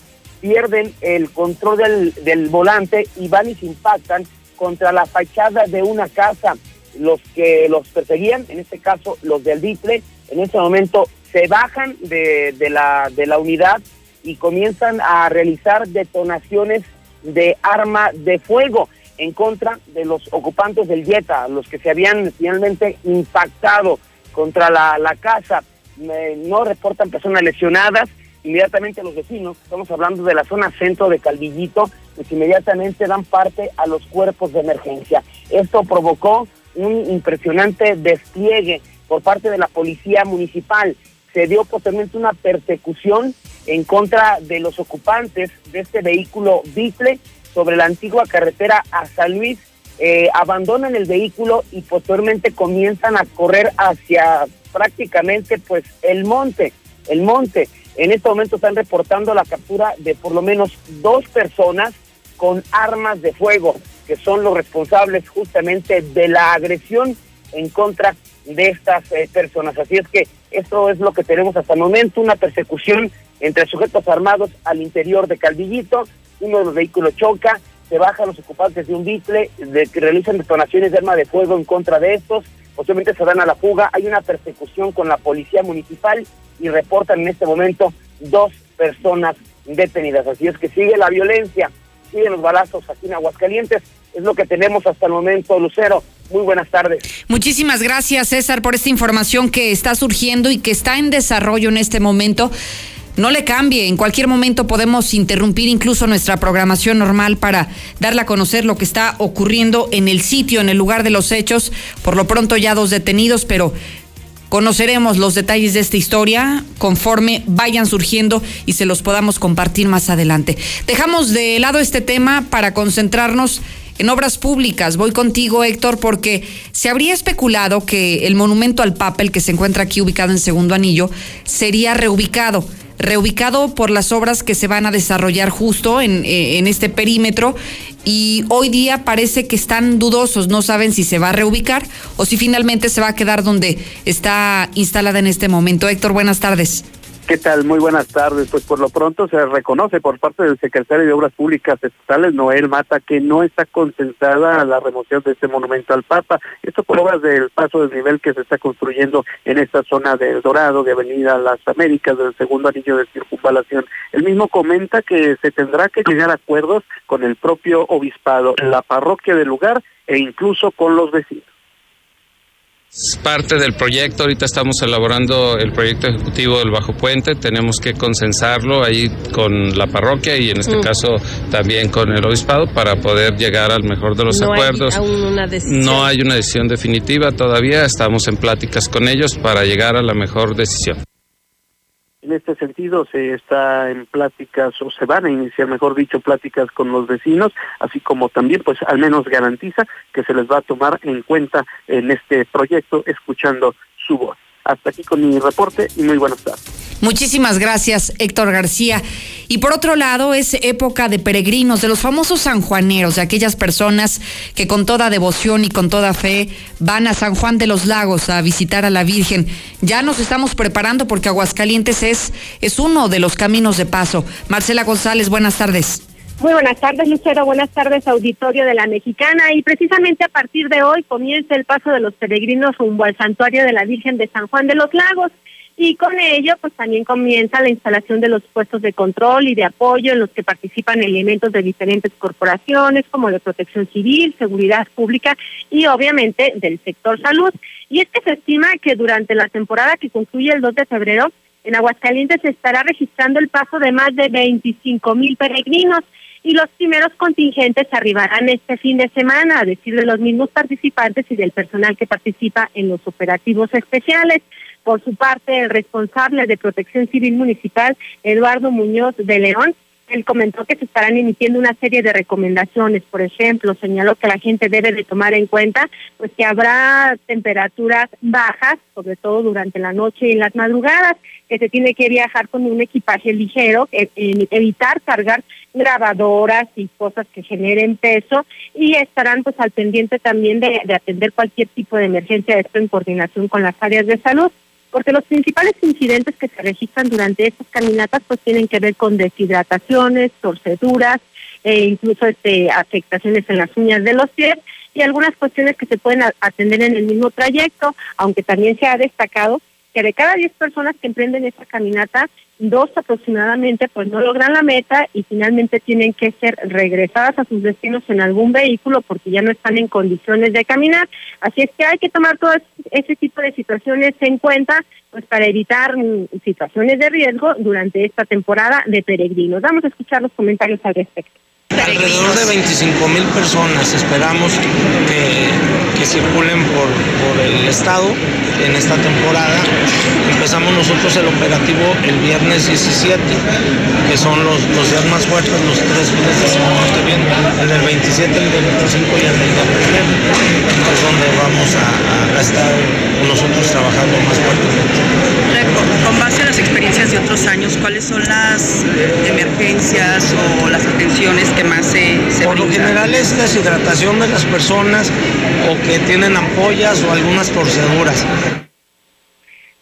pierden el control del, del volante y van y se impactan contra la fachada de una casa. Los que los perseguían, en este caso los del Beetle, en ese momento se bajan de, de, la, de la unidad y comienzan a realizar detonaciones de arma de fuego en contra de los ocupantes del Jetta, los que se habían finalmente impactado contra la, la casa. no reportan personas lesionadas. Inmediatamente los vecinos, estamos hablando de la zona centro de Calvillito, pues inmediatamente dan parte a los cuerpos de emergencia. Esto provocó un impresionante despliegue por parte de la policía municipal. Se dio posteriormente una persecución en contra de los ocupantes de este vehículo Biple sobre la antigua carretera a San Luis. Eh, abandonan el vehículo y posteriormente comienzan a correr hacia prácticamente pues el monte, el monte. En este momento están reportando la captura de por lo menos dos personas con armas de fuego, que son los responsables justamente de la agresión en contra de estas eh, personas. Así es que esto es lo que tenemos hasta el momento, una persecución entre sujetos armados al interior de Calvillito, uno de los vehículos choca, se bajan los ocupantes de un bitle, realizan detonaciones de arma de fuego en contra de estos, posiblemente se dan a la fuga, hay una persecución con la policía municipal y reportan en este momento dos personas detenidas. Así es que sigue la violencia, siguen los balazos aquí en Aguascalientes, es lo que tenemos hasta el momento, Lucero. Muy buenas tardes. Muchísimas gracias, César, por esta información que está surgiendo y que está en desarrollo en este momento. No le cambie, en cualquier momento podemos interrumpir incluso nuestra programación normal para darle a conocer lo que está ocurriendo en el sitio, en el lugar de los hechos. Por lo pronto ya dos detenidos, pero conoceremos los detalles de esta historia conforme vayan surgiendo y se los podamos compartir más adelante. Dejamos de lado este tema para concentrarnos en obras públicas. Voy contigo, Héctor, porque se habría especulado que el monumento al Papa, el que se encuentra aquí ubicado en Segundo Anillo, sería reubicado reubicado por las obras que se van a desarrollar justo en, eh, en, este perímetro y hoy día parece que están dudosos, no saben si se va a reubicar o si finalmente se va a quedar donde está instalada en este momento. Héctor, buenas tardes. ¿Qué tal? Muy buenas tardes. Pues por lo pronto se reconoce por parte del secretario de Obras Públicas Estatales, Noel Mata, que no está consensada la remoción de este monumento al Papa. Esto por obras del paso de nivel que se está construyendo en esta zona del Dorado, de Avenida Las Américas, del segundo anillo de circunvalación. El mismo comenta que se tendrá que llegar a acuerdos con el propio obispado, la parroquia del lugar e incluso con los vecinos. Es parte del proyecto, ahorita estamos elaborando el proyecto ejecutivo del Bajo Puente, tenemos que consensarlo ahí con la parroquia y en este mm. caso también con el obispado para poder llegar al mejor de los acuerdos. no hay una decisión definitiva todavía, estamos en pláticas con ellos para llegar a la mejor decisión. En este sentido, se está en pláticas o se van a iniciar, mejor dicho, pláticas con los vecinos, así como también, pues, al menos garantiza que se les va a tomar en cuenta en este proyecto, escuchando su voz. Hasta aquí con mi reporte y muy buenas tardes. Muchísimas gracias, Héctor García. Y por otro lado, es época de peregrinos, de los famosos sanjuaneros, de aquellas personas que con toda devoción y con toda fe van a San Juan de los Lagos a visitar a la Virgen. Ya nos estamos preparando porque Aguascalientes es, es uno de los caminos de paso. Marcela González, buenas tardes. Muy buenas tardes, Lucero. Buenas tardes, auditorio de la Mexicana. Y precisamente a partir de hoy comienza el paso de los peregrinos rumbo al santuario de la Virgen de San Juan de los Lagos y con ello pues también comienza la instalación de los puestos de control y de apoyo en los que participan elementos de diferentes corporaciones como de protección civil, seguridad pública y obviamente del sector salud. Y es que se estima que durante la temporada que concluye el 2 de febrero en Aguascalientes se estará registrando el paso de más de 25 mil peregrinos y los primeros contingentes arribarán este fin de semana, a decir de los mismos participantes y del personal que participa en los operativos especiales. Por su parte, el responsable de Protección Civil Municipal, Eduardo Muñoz de León, él comentó que se estarán emitiendo una serie de recomendaciones. Por ejemplo, señaló que la gente debe de tomar en cuenta pues que habrá temperaturas bajas, sobre todo durante la noche y las madrugadas, que se tiene que viajar con un equipaje ligero, e- e- evitar cargar grabadoras y cosas que generen peso y estarán pues al pendiente también de, de atender cualquier tipo de emergencia, esto en coordinación con las áreas de salud porque los principales incidentes que se registran durante estas caminatas pues tienen que ver con deshidrataciones, torceduras, e incluso este, afectaciones en las uñas de los pies y algunas cuestiones que se pueden atender en el mismo trayecto, aunque también se ha destacado que de cada 10 personas que emprenden esta caminata, dos aproximadamente pues no logran la meta y finalmente tienen que ser regresadas a sus destinos en algún vehículo porque ya no están en condiciones de caminar. Así es que hay que tomar todo ese tipo de situaciones en cuenta pues para evitar situaciones de riesgo durante esta temporada de peregrinos. Vamos a escuchar los comentarios al respecto. Alrededor de 25 mil personas esperamos que, que circulen por, por el estado en esta temporada. Empezamos nosotros el operativo el viernes 17, que son los, los días más fuertes, los tres fines de semana que vienen, el del 27, el del 25 y el del 29, es donde vamos a, a estar nosotros trabajando más fuertemente. De otros años, ¿cuáles son las eh, emergencias o las atenciones que más se, se Por lo general es deshidratación de las personas o que tienen ampollas o algunas torceduras.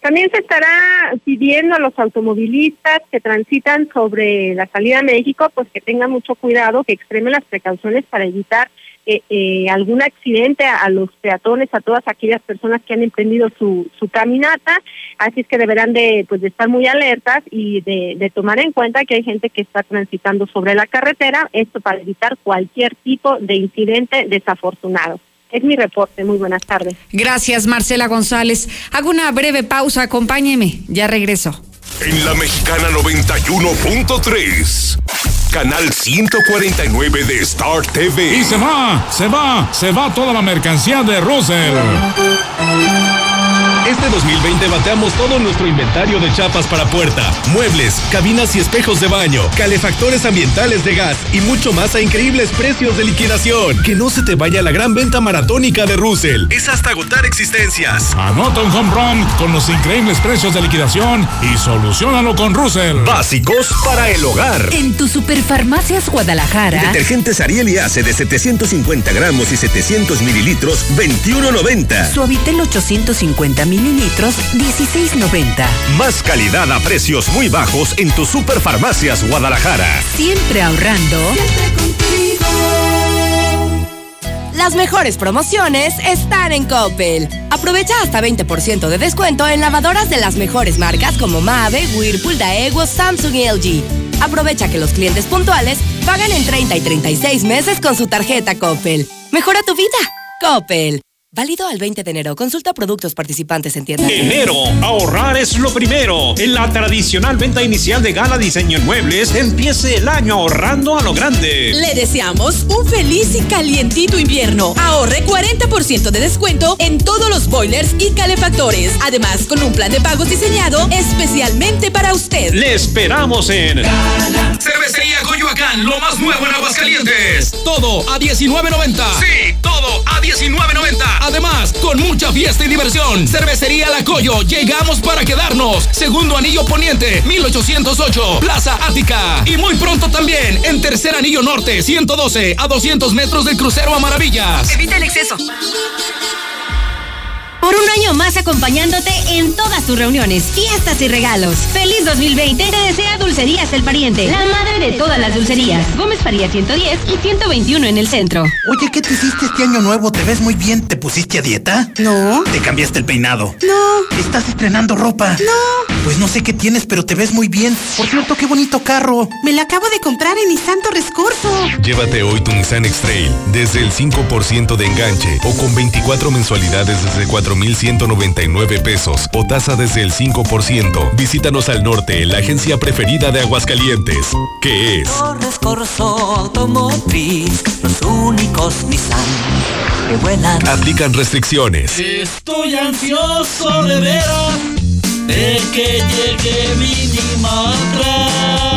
También se estará pidiendo a los automovilistas que transitan sobre la salida a México, pues que tengan mucho cuidado, que extremen las precauciones para evitar eh, eh, algún accidente a, a los peatones, a todas aquellas personas que han emprendido su, su caminata. Así es que deberán de, pues, de estar muy alertas y de, de tomar en cuenta que hay gente que está transitando sobre la carretera, esto para evitar cualquier tipo de incidente desafortunado. Es mi reporte. Muy buenas tardes. Gracias, Marcela González. Hago una breve pausa, acompáñeme, ya regreso. En la Mexicana 91.3. Canal 149 de Star TV. Y se va, se va, se va toda la mercancía de Russell. Este 2020 bateamos todo nuestro inventario de chapas para puerta, muebles, cabinas y espejos de baño, calefactores ambientales de gas y mucho más a increíbles precios de liquidación. Que no se te vaya la gran venta maratónica de Russell. Es hasta agotar existencias. Anota un home run con los increíbles precios de liquidación y solucionalo con Russell. Básicos para el hogar. En tu Superfarmacias Guadalajara. Detergentes Ariel y Ace de 750 gramos y 700 mililitros, 21.90. Suavitel 850 mililitros, 16.90. Más calidad a precios muy bajos en tu Superfarmacias Guadalajara. Siempre ahorrando. Las mejores promociones están en Coppel. Aprovecha hasta 20% de descuento en lavadoras de las mejores marcas como Mave, Whirlpool, Daewoo, Samsung y LG. Aprovecha que los clientes puntuales pagan en 30 y 36 meses con su tarjeta Coppel. Mejora tu vida. Coppel. Válido al 20 de enero. Consulta productos participantes en tiendas. Enero, ahorrar es lo primero. En la tradicional venta inicial de Gala Diseño en Muebles, empiece el año ahorrando a lo grande. Le deseamos un feliz y calientito invierno. Ahorre 40% de descuento en todos los boilers y calefactores. Además, con un plan de pagos diseñado especialmente para usted. Le esperamos en Cervecería Coyoacán, lo más nuevo en Aguascalientes. Todo a 19.90. Sí, todo a 19.90. Además, con mucha fiesta y diversión. Cervecería La Coyo, llegamos para quedarnos. Segundo anillo poniente, 1808, Plaza Ática. Y muy pronto también, en tercer anillo norte, 112, a 200 metros del crucero a Maravillas. Evita el exceso. Por un año más acompañándote en todas tus reuniones, fiestas y regalos. Feliz 2020 te desea Dulcerías El Pariente, la madre de todas las dulcerías. Gómez Faría 110 y 121 en el centro. Oye, ¿qué te hiciste este año nuevo? ¿Te ves muy bien? ¿Te pusiste a dieta? No. ¿Te cambiaste el peinado? No. ¿Estás estrenando ropa? No. Pues no sé qué tienes, pero te ves muy bien. Por cierto, qué bonito carro. Me lo acabo de comprar en Nissan Torres Corso. Llévate hoy tu Nissan X-Trail desde el 5% de enganche o con 24 mensualidades desde 4,199 pesos o tasa desde el 5%. Visítanos al norte en la agencia preferida de Aguascalientes, que es Torres Corso Automotriz, los únicos Nissan que vuelan. Aplican restricciones. Estoy ansioso de veras de que llegue Minimatra para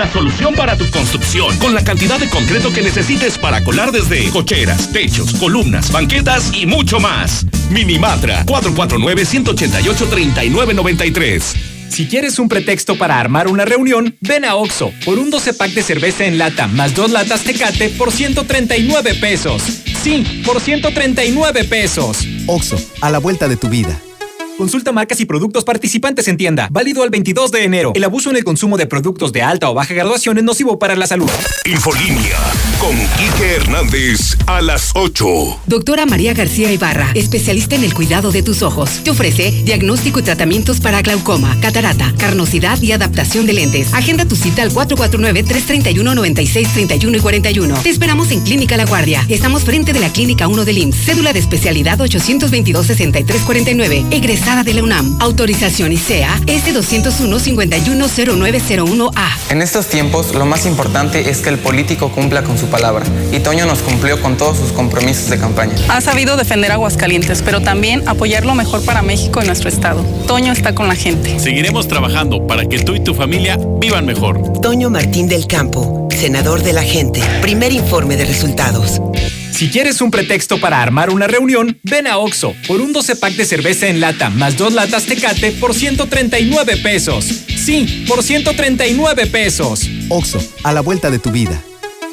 la solución para tu construcción, con la cantidad de concreto que necesites para colar desde cocheras, techos, columnas, banquetas y mucho más. Minimatra, 449-188-3993. Si quieres un pretexto para armar una reunión, ven a Oxo por un 12 pack de cerveza en lata más dos latas Tecate por 139 pesos. Sí, por 139 pesos. Oxo, a la vuelta de tu vida. Consulta marcas y productos participantes en tienda. Válido al 22 de enero. El abuso en el consumo de productos de alta o baja graduación es nocivo para la salud. Infolínea con Quique Hernández a las 8. Doctora María García Ibarra, especialista en el cuidado de tus ojos. Te ofrece diagnóstico y tratamientos para glaucoma, catarata, carnosidad y adaptación de lentes. Agenda tu cita al 449-331-9631 y 41. Te esperamos en Clínica La Guardia. Estamos frente de la Clínica 1 del IMSS. Cédula de especialidad 822-6349. De la UNAM. Autorización ICEA S201-510901A. En estos tiempos, lo más importante es que el político cumpla con su palabra. Y Toño nos cumplió con todos sus compromisos de campaña. Ha sabido defender Aguascalientes, pero también apoyar lo mejor para México y nuestro estado. Toño está con la gente. Seguiremos trabajando para que tú y tu familia vivan mejor. Toño Martín del Campo, senador de la gente. Primer informe de resultados. Si quieres un pretexto para armar una reunión, ven a Oxo por un 12 pack de cerveza en lata más dos latas Tecate por 139 pesos. Sí, por 139 pesos. Oxo, a la vuelta de tu vida.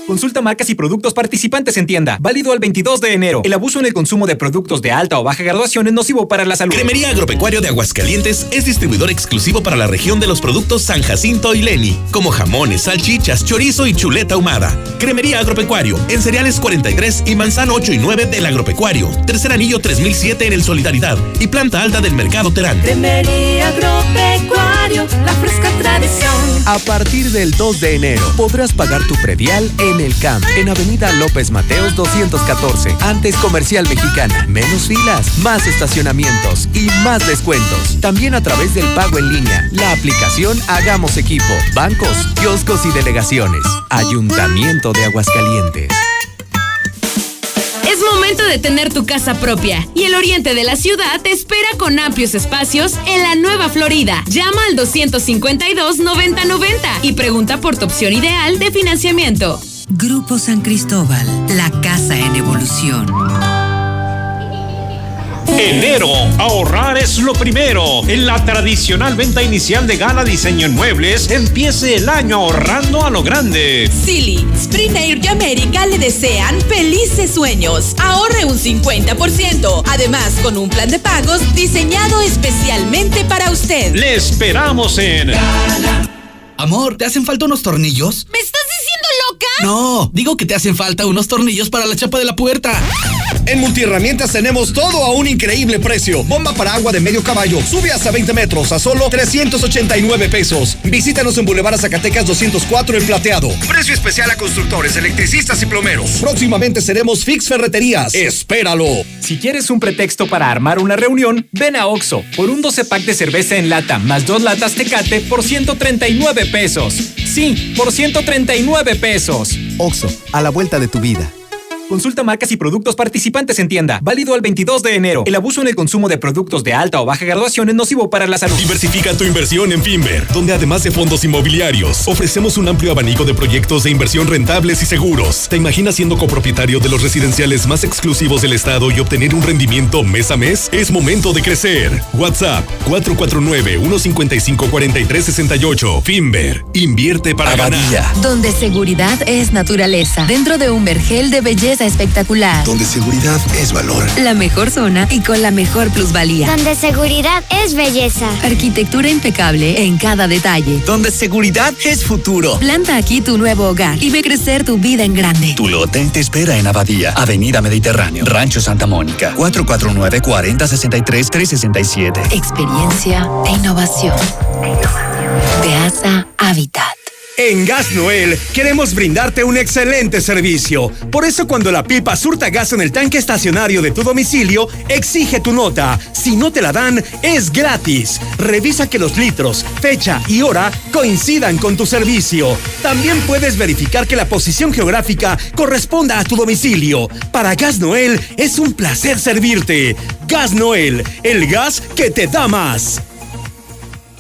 Consulta marcas y productos participantes en tienda. Válido al 22 de enero. El abuso en el consumo de productos de alta o baja graduación es nocivo para la salud. Cremería Agropecuario de Aguascalientes es distribuidor exclusivo para la región de los productos San Jacinto y Leni, como jamones, salchichas, chorizo y chuleta ahumada. Cremería Agropecuario, en cereales 43 y manzano 8 y 9 del Agropecuario. Tercer anillo 3007 en el Solidaridad y planta alta del Mercado Terán. Cremería Agropecuario, la fresca tradición. A partir del 2 de enero podrás pagar tu predial en el CAMP, en Avenida López Mateos 214, antes Comercial Mexicana. Menos filas, más estacionamientos y más descuentos. También a través del pago en línea, la aplicación Hagamos Equipo, bancos, kioscos y delegaciones. Ayuntamiento de Aguascalientes. Es momento de tener tu casa propia y el oriente de la ciudad te espera con amplios espacios en la Nueva Florida. Llama al 252-9090 y pregunta por tu opción ideal de financiamiento. Grupo San Cristóbal, la casa en evolución. Enero, ahorrar es lo primero. En la tradicional venta inicial de Gala Diseño en Muebles, empiece el año ahorrando a lo grande. Silly, Spring Air y América le desean felices sueños. Ahorre un 50%. Además, con un plan de pagos diseñado especialmente para usted. Le esperamos en. Amor, ¿te hacen falta unos tornillos? ¿Me estás loca? No, digo que te hacen falta unos tornillos para la chapa de la puerta. En Multiherramientas tenemos todo a un increíble precio. Bomba para agua de medio caballo. Sube hasta 20 metros a solo 389 pesos. Visítanos en Boulevard Zacatecas 204 en Plateado. Precio especial a constructores, electricistas y plomeros. Próximamente seremos Fix Ferreterías. Espéralo. Si quieres un pretexto para armar una reunión, ven a Oxo por un 12 pack de cerveza en lata más dos latas Tecate por 139 pesos. Sí, por 139 pesos. Oxo, a la vuelta de tu vida. Consulta marcas y productos participantes en tienda. Válido al 22 de enero. El abuso en el consumo de productos de alta o baja graduación es nocivo para la salud. Diversifica tu inversión en Finver, donde además de fondos inmobiliarios, ofrecemos un amplio abanico de proyectos de inversión rentables y seguros. ¿Te imaginas siendo copropietario de los residenciales más exclusivos del estado y obtener un rendimiento mes a mes? Es momento de crecer. WhatsApp 449-155-4368. Finver, invierte para ganar. Donde seguridad es naturaleza. Dentro de un vergel de belleza espectacular. Donde seguridad es valor. La mejor zona y con la mejor plusvalía. Donde seguridad es belleza. Arquitectura impecable en cada detalle. Donde seguridad es futuro. Planta aquí tu nuevo hogar y ve crecer tu vida en grande. Tu lote te espera en Abadía, Avenida Mediterráneo, Rancho Santa Mónica, 449-4063-367. Experiencia e innovación. Peasa Habitat. En Gas Noel queremos brindarte un excelente servicio. Por eso cuando la pipa surta gas en el tanque estacionario de tu domicilio, exige tu nota. Si no te la dan, es gratis. Revisa que los litros, fecha y hora coincidan con tu servicio. También puedes verificar que la posición geográfica corresponda a tu domicilio. Para Gas Noel es un placer servirte. Gas Noel, el gas que te da más.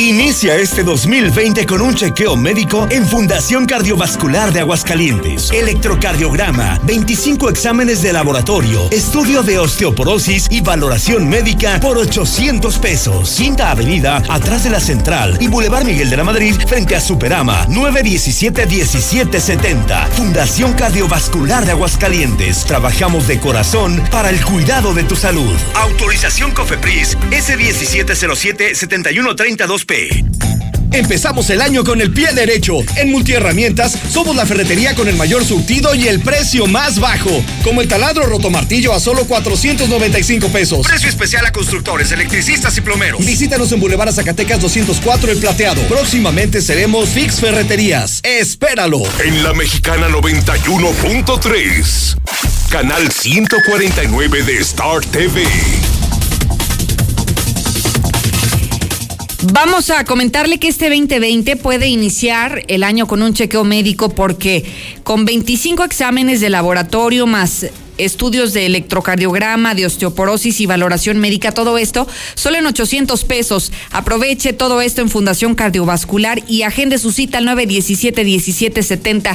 Inicia este 2020 con un chequeo médico en Fundación Cardiovascular de Aguascalientes. Electrocardiograma, 25 exámenes de laboratorio, estudio de osteoporosis y valoración médica por 800 pesos. Quinta Avenida, atrás de la Central y Boulevard Miguel de la Madrid, frente a Superama, 917-1770. Fundación Cardiovascular de Aguascalientes. Trabajamos de corazón para el cuidado de tu salud. Autorización COFEPRIS S1707-7132P. Empezamos el año con el pie derecho. En Multiherramientas somos la ferretería con el mayor surtido y el precio más bajo. Como el taladro rotomartillo a solo 495 pesos. Precio especial a constructores, electricistas y plomeros. Visítanos en Boulevard Zacatecas 204 El Plateado. Próximamente seremos Fix Ferreterías. Espéralo. En la Mexicana 91.3. Canal 149 de Star TV. Vamos a comentarle que este 2020 puede iniciar el año con un chequeo médico porque con 25 exámenes de laboratorio más estudios de electrocardiograma, de osteoporosis y valoración médica, todo esto solo en 800 pesos. Aproveche todo esto en Fundación Cardiovascular y agende su cita al 917-1770.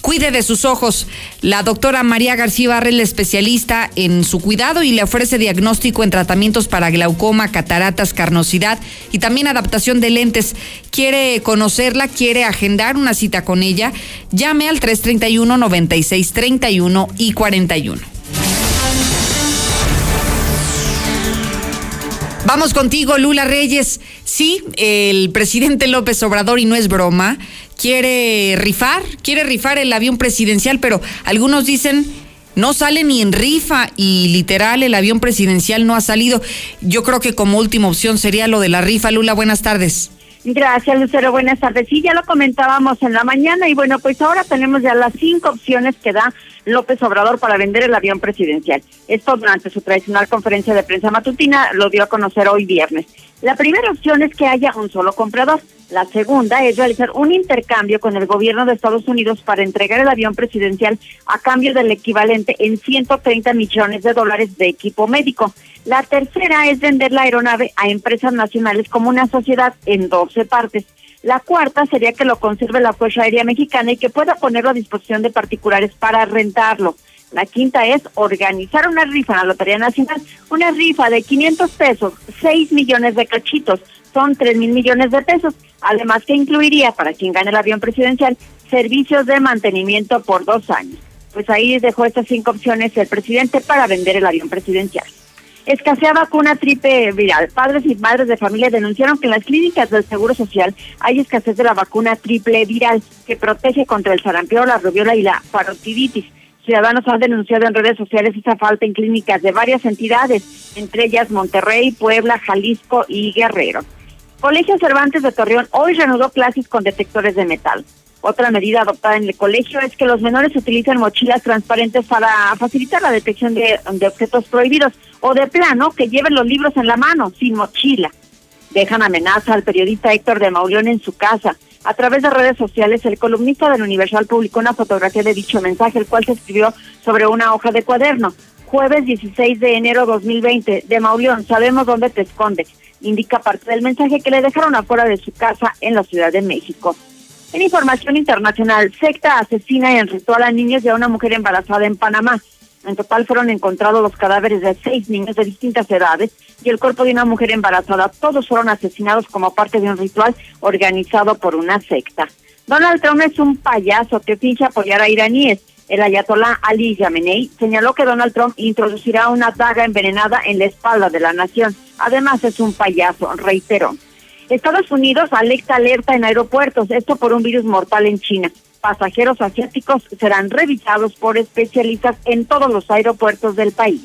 Cuide de sus ojos. La doctora María García Barrel, especialista en su cuidado y le ofrece diagnóstico en tratamientos para glaucoma, cataratas, carnosidad y también adaptación de lentes. ¿Quiere conocerla? ¿Quiere agendar una cita con ella? Llame al 331 96 31 y 41. Vamos contigo, Lula Reyes. Sí, el presidente López Obrador, y no es broma, quiere rifar, quiere rifar el avión presidencial, pero algunos dicen no sale ni en rifa y literal el avión presidencial no ha salido. Yo creo que como última opción sería lo de la rifa. Lula, buenas tardes. Gracias, Lucero. Buenas tardes. Sí, ya lo comentábamos en la mañana y bueno, pues ahora tenemos ya las cinco opciones que da López Obrador para vender el avión presidencial. Esto durante su tradicional conferencia de prensa matutina lo dio a conocer hoy viernes. La primera opción es que haya un solo comprador. La segunda es realizar un intercambio con el gobierno de Estados Unidos para entregar el avión presidencial a cambio del equivalente en 130 millones de dólares de equipo médico. La tercera es vender la aeronave a empresas nacionales como una sociedad en 12 partes. La cuarta sería que lo conserve la Fuerza Aérea Mexicana y que pueda ponerlo a disposición de particulares para rentarlo. La quinta es organizar una rifa en la Lotería Nacional, una rifa de 500 pesos, 6 millones de cachitos, son 3 mil millones de pesos, además que incluiría para quien gane el avión presidencial servicios de mantenimiento por dos años. Pues ahí dejó estas cinco opciones el presidente para vender el avión presidencial. Escasea vacuna triple viral. Padres y madres de familia denunciaron que en las clínicas del Seguro Social hay escasez de la vacuna triple viral que protege contra el sarampión, la rubiola y la parotiditis. Ciudadanos han denunciado en redes sociales esa falta en clínicas de varias entidades, entre ellas Monterrey, Puebla, Jalisco y Guerrero. Colegio Cervantes de Torreón hoy reanudó clases con detectores de metal. Otra medida adoptada en el colegio es que los menores utilizan mochilas transparentes para facilitar la detección de, objetos prohibidos o de plano que lleven los libros en la mano, sin mochila. Dejan amenaza al periodista Héctor de Mauleón en su casa. A través de redes sociales, el columnista del Universal publicó una fotografía de dicho mensaje, el cual se escribió sobre una hoja de cuaderno. Jueves 16 de enero 2020, de Mauleón, sabemos dónde te escondes. Indica parte del mensaje que le dejaron afuera de su casa en la Ciudad de México. En información internacional, secta asesina en ritual a niños y a una mujer embarazada en Panamá. En total fueron encontrados los cadáveres de seis niños de distintas edades y el cuerpo de una mujer embarazada. Todos fueron asesinados como parte de un ritual organizado por una secta. Donald Trump es un payaso que finge apoyar a iraníes. El ayatolá Ali Yamenei señaló que Donald Trump introducirá una daga envenenada en la espalda de la nación. Además es un payaso, reiteró. Estados Unidos alerta alerta en aeropuertos, esto por un virus mortal en China. Pasajeros asiáticos serán revisados por especialistas en todos los aeropuertos del país.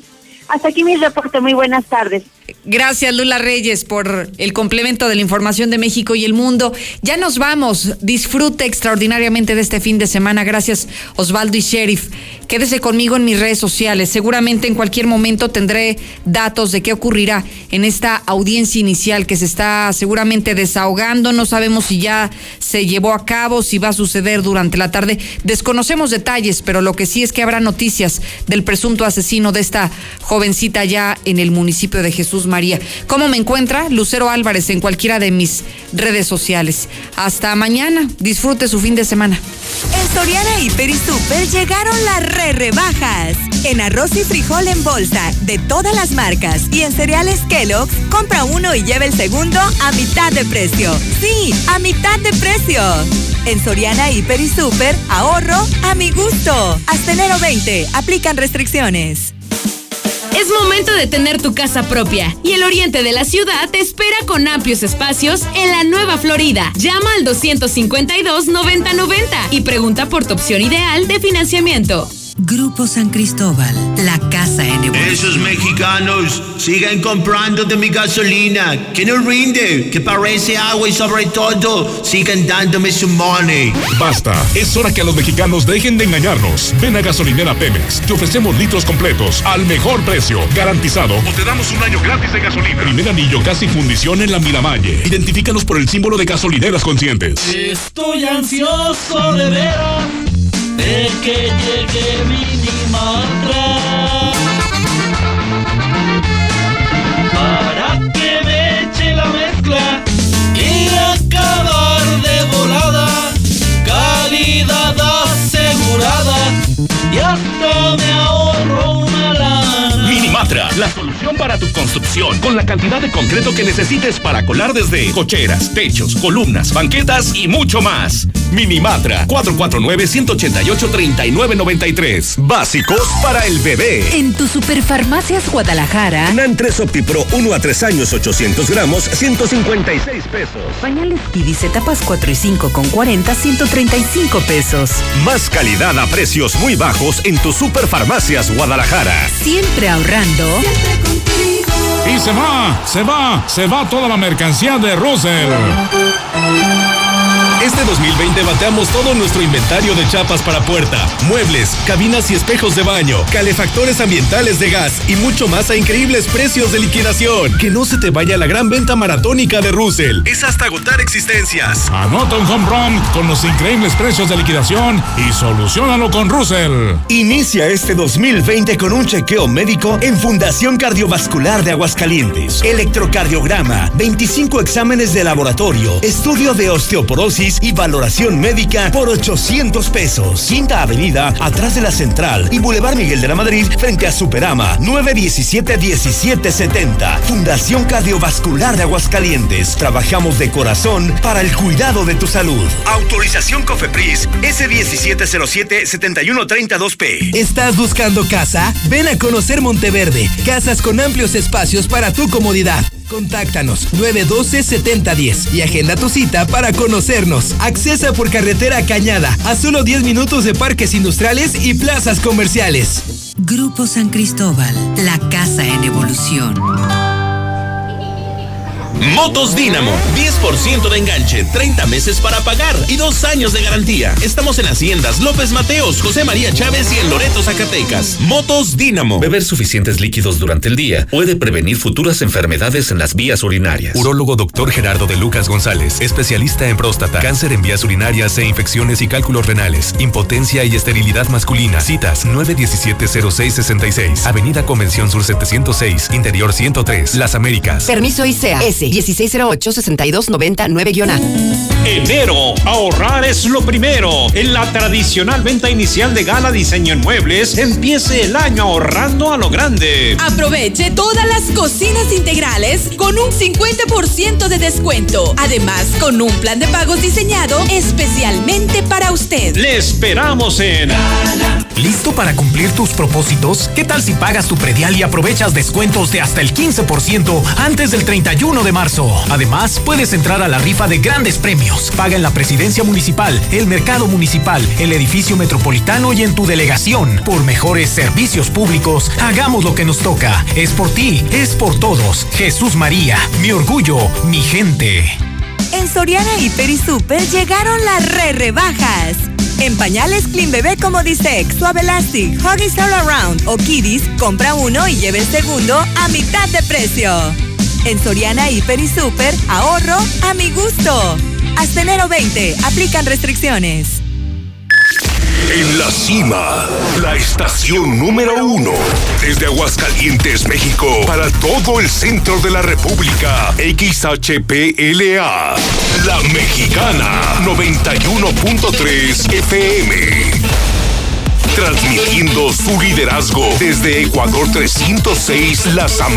Hasta aquí mi reporte. Muy buenas tardes. Gracias, Lula Reyes, por el complemento de la información de México y el mundo. Ya nos vamos. Disfrute extraordinariamente de este fin de semana. Gracias, Osvaldo y Sheriff. Quédese conmigo en mis redes sociales. Seguramente en cualquier momento tendré datos de qué ocurrirá en esta audiencia inicial que se está seguramente desahogando. No sabemos si ya se llevó a cabo, si va a suceder durante la tarde. Desconocemos detalles, pero lo que sí es que habrá noticias del presunto asesino de esta jovencita ya en el municipio de Jesús María. ¿Cómo me encuentra? Lucero Álvarez en cualquiera de mis redes sociales. Hasta mañana. Disfrute su fin de semana. En Soriana Hiper y Super llegaron las re rebajas. En arroz y frijol en bolsa de todas las marcas y en cereales Kellogg's, compra uno y lleva el segundo a mitad de precio. Sí, a mitad de precio. En Soriana Hiper y Super, ahorro a mi gusto. Hasta enero 20, aplican restricciones. Es momento de tener tu casa propia y el oriente de la ciudad te espera con amplios espacios en la Nueva Florida. Llama al 252-9090 y pregunta por tu opción ideal de financiamiento. Grupo San Cristóbal, la casa en evolución. Esos mexicanos sigan comprando de mi gasolina, que no rinde, que parece agua y sobre todo sigan dándome su money. Basta, es hora que a los mexicanos dejen de engañarnos. Ven a Gasolinera Pemex, te ofrecemos litros completos al mejor precio, garantizado. O te damos un año gratis de gasolina. Primer anillo casi fundición en la Miravalle. Identifícanos por el símbolo de gasolineras conscientes. Estoy ansioso de veras de que llegue Minimatra para que me eche la mezcla y acabar de volada, calidad asegurada y hasta me ahorro Minimatra, la solución para tu construcción con la cantidad de concreto que necesites para colar desde cocheras, techos, columnas, banquetas y mucho más. Minimatra 449-188-3993. Básicos para el bebé. En tu Superfarmacias Guadalajara. Nantres Optipro 1 a 3 años 800 gramos 156 pesos. Pañales Kidis etapas 4 y 5 con 40 135 pesos. Más calidad a precios muy bajos en tu Superfarmacias Guadalajara. Siempre ahorrando. Y se va, se va, se va toda la mercancía de Russell. Este 2020 bateamos todo nuestro inventario de chapas para puerta, muebles, cabinas y espejos de baño, calefactores ambientales de gas y mucho más a increíbles precios de liquidación. Que no se te vaya la gran venta maratónica de Russell. Es hasta agotar existencias. Anota un home run con los increíbles precios de liquidación y solucionalo con Russell. Inicia este 2020 con un chequeo médico en Fundación Cardiovascular de Aguascalientes. Electrocardiograma, 25 exámenes de laboratorio, estudio de osteoporosis y valoración médica por 800 pesos. Quinta Avenida, atrás de la Central y Boulevard Miguel de la Madrid, frente a Superama, 917-1770. Fundación Cardiovascular de Aguascalientes. Trabajamos de corazón para el cuidado de tu salud. Autorización COFEPRIS S1707-7132P. ¿Estás buscando casa? Ven a conocer Monteverde. Casas con amplios espacios para tu comodidad. Contáctanos 912-7010 y agenda tu cita para conocernos. Accesa por carretera Cañada a solo 10 minutos de parques industriales y plazas comerciales. Grupo San Cristóbal, la casa en evolución. Motos Dínamo, 10% de enganche, 30 meses para pagar y dos años de garantía. Estamos en Haciendas López Mateos, José María Chávez y en Loreto, Zacatecas. Motos Dínamo. Beber suficientes líquidos durante el día puede prevenir futuras enfermedades en las vías urinarias. Urólogo Dr. Gerardo de Lucas González, especialista en próstata, cáncer en vías urinarias e infecciones y cálculos renales, impotencia y esterilidad masculina. Citas 917-0666, Avenida Convención Sur 706, Interior 103, Las Américas. Permiso ICEA. S. 1608-6299-A. Enero, ahorrar es lo primero. En la tradicional venta inicial de Gala Diseño en Muebles, empiece el año ahorrando a lo grande. Aproveche todas las cocinas integrales con un 50% de descuento. Además, con un plan de pagos diseñado especialmente para usted. Le esperamos en ¿Listo para cumplir tus propósitos? ¿Qué tal si pagas tu predial y aprovechas descuentos de hasta el 15% antes del 31 de marzo? Además, puedes entrar a la rifa de grandes premios. Paga en la presidencia municipal, el mercado municipal, el edificio metropolitano y en tu delegación. Por mejores servicios públicos, hagamos lo que nos toca. Es por ti, es por todos. Jesús María, mi orgullo, mi gente. En Soriana Hiper y Super llegaron las re rebajas. En pañales Clean Bebé como Disex, Suave Elastic, Huggies All Around o Kiddies, compra uno y lleve el segundo a mitad de precio. En Soriana Hiper y Super, ahorro a mi gusto. Hasta enero 20, aplican restricciones. En la cima, la estación número uno. Desde Aguascalientes, México, para todo el centro de la República. XHPLA. La Mexicana. 91.3 FM. Transmitiendo su liderazgo desde Ecuador 306 Las Américas.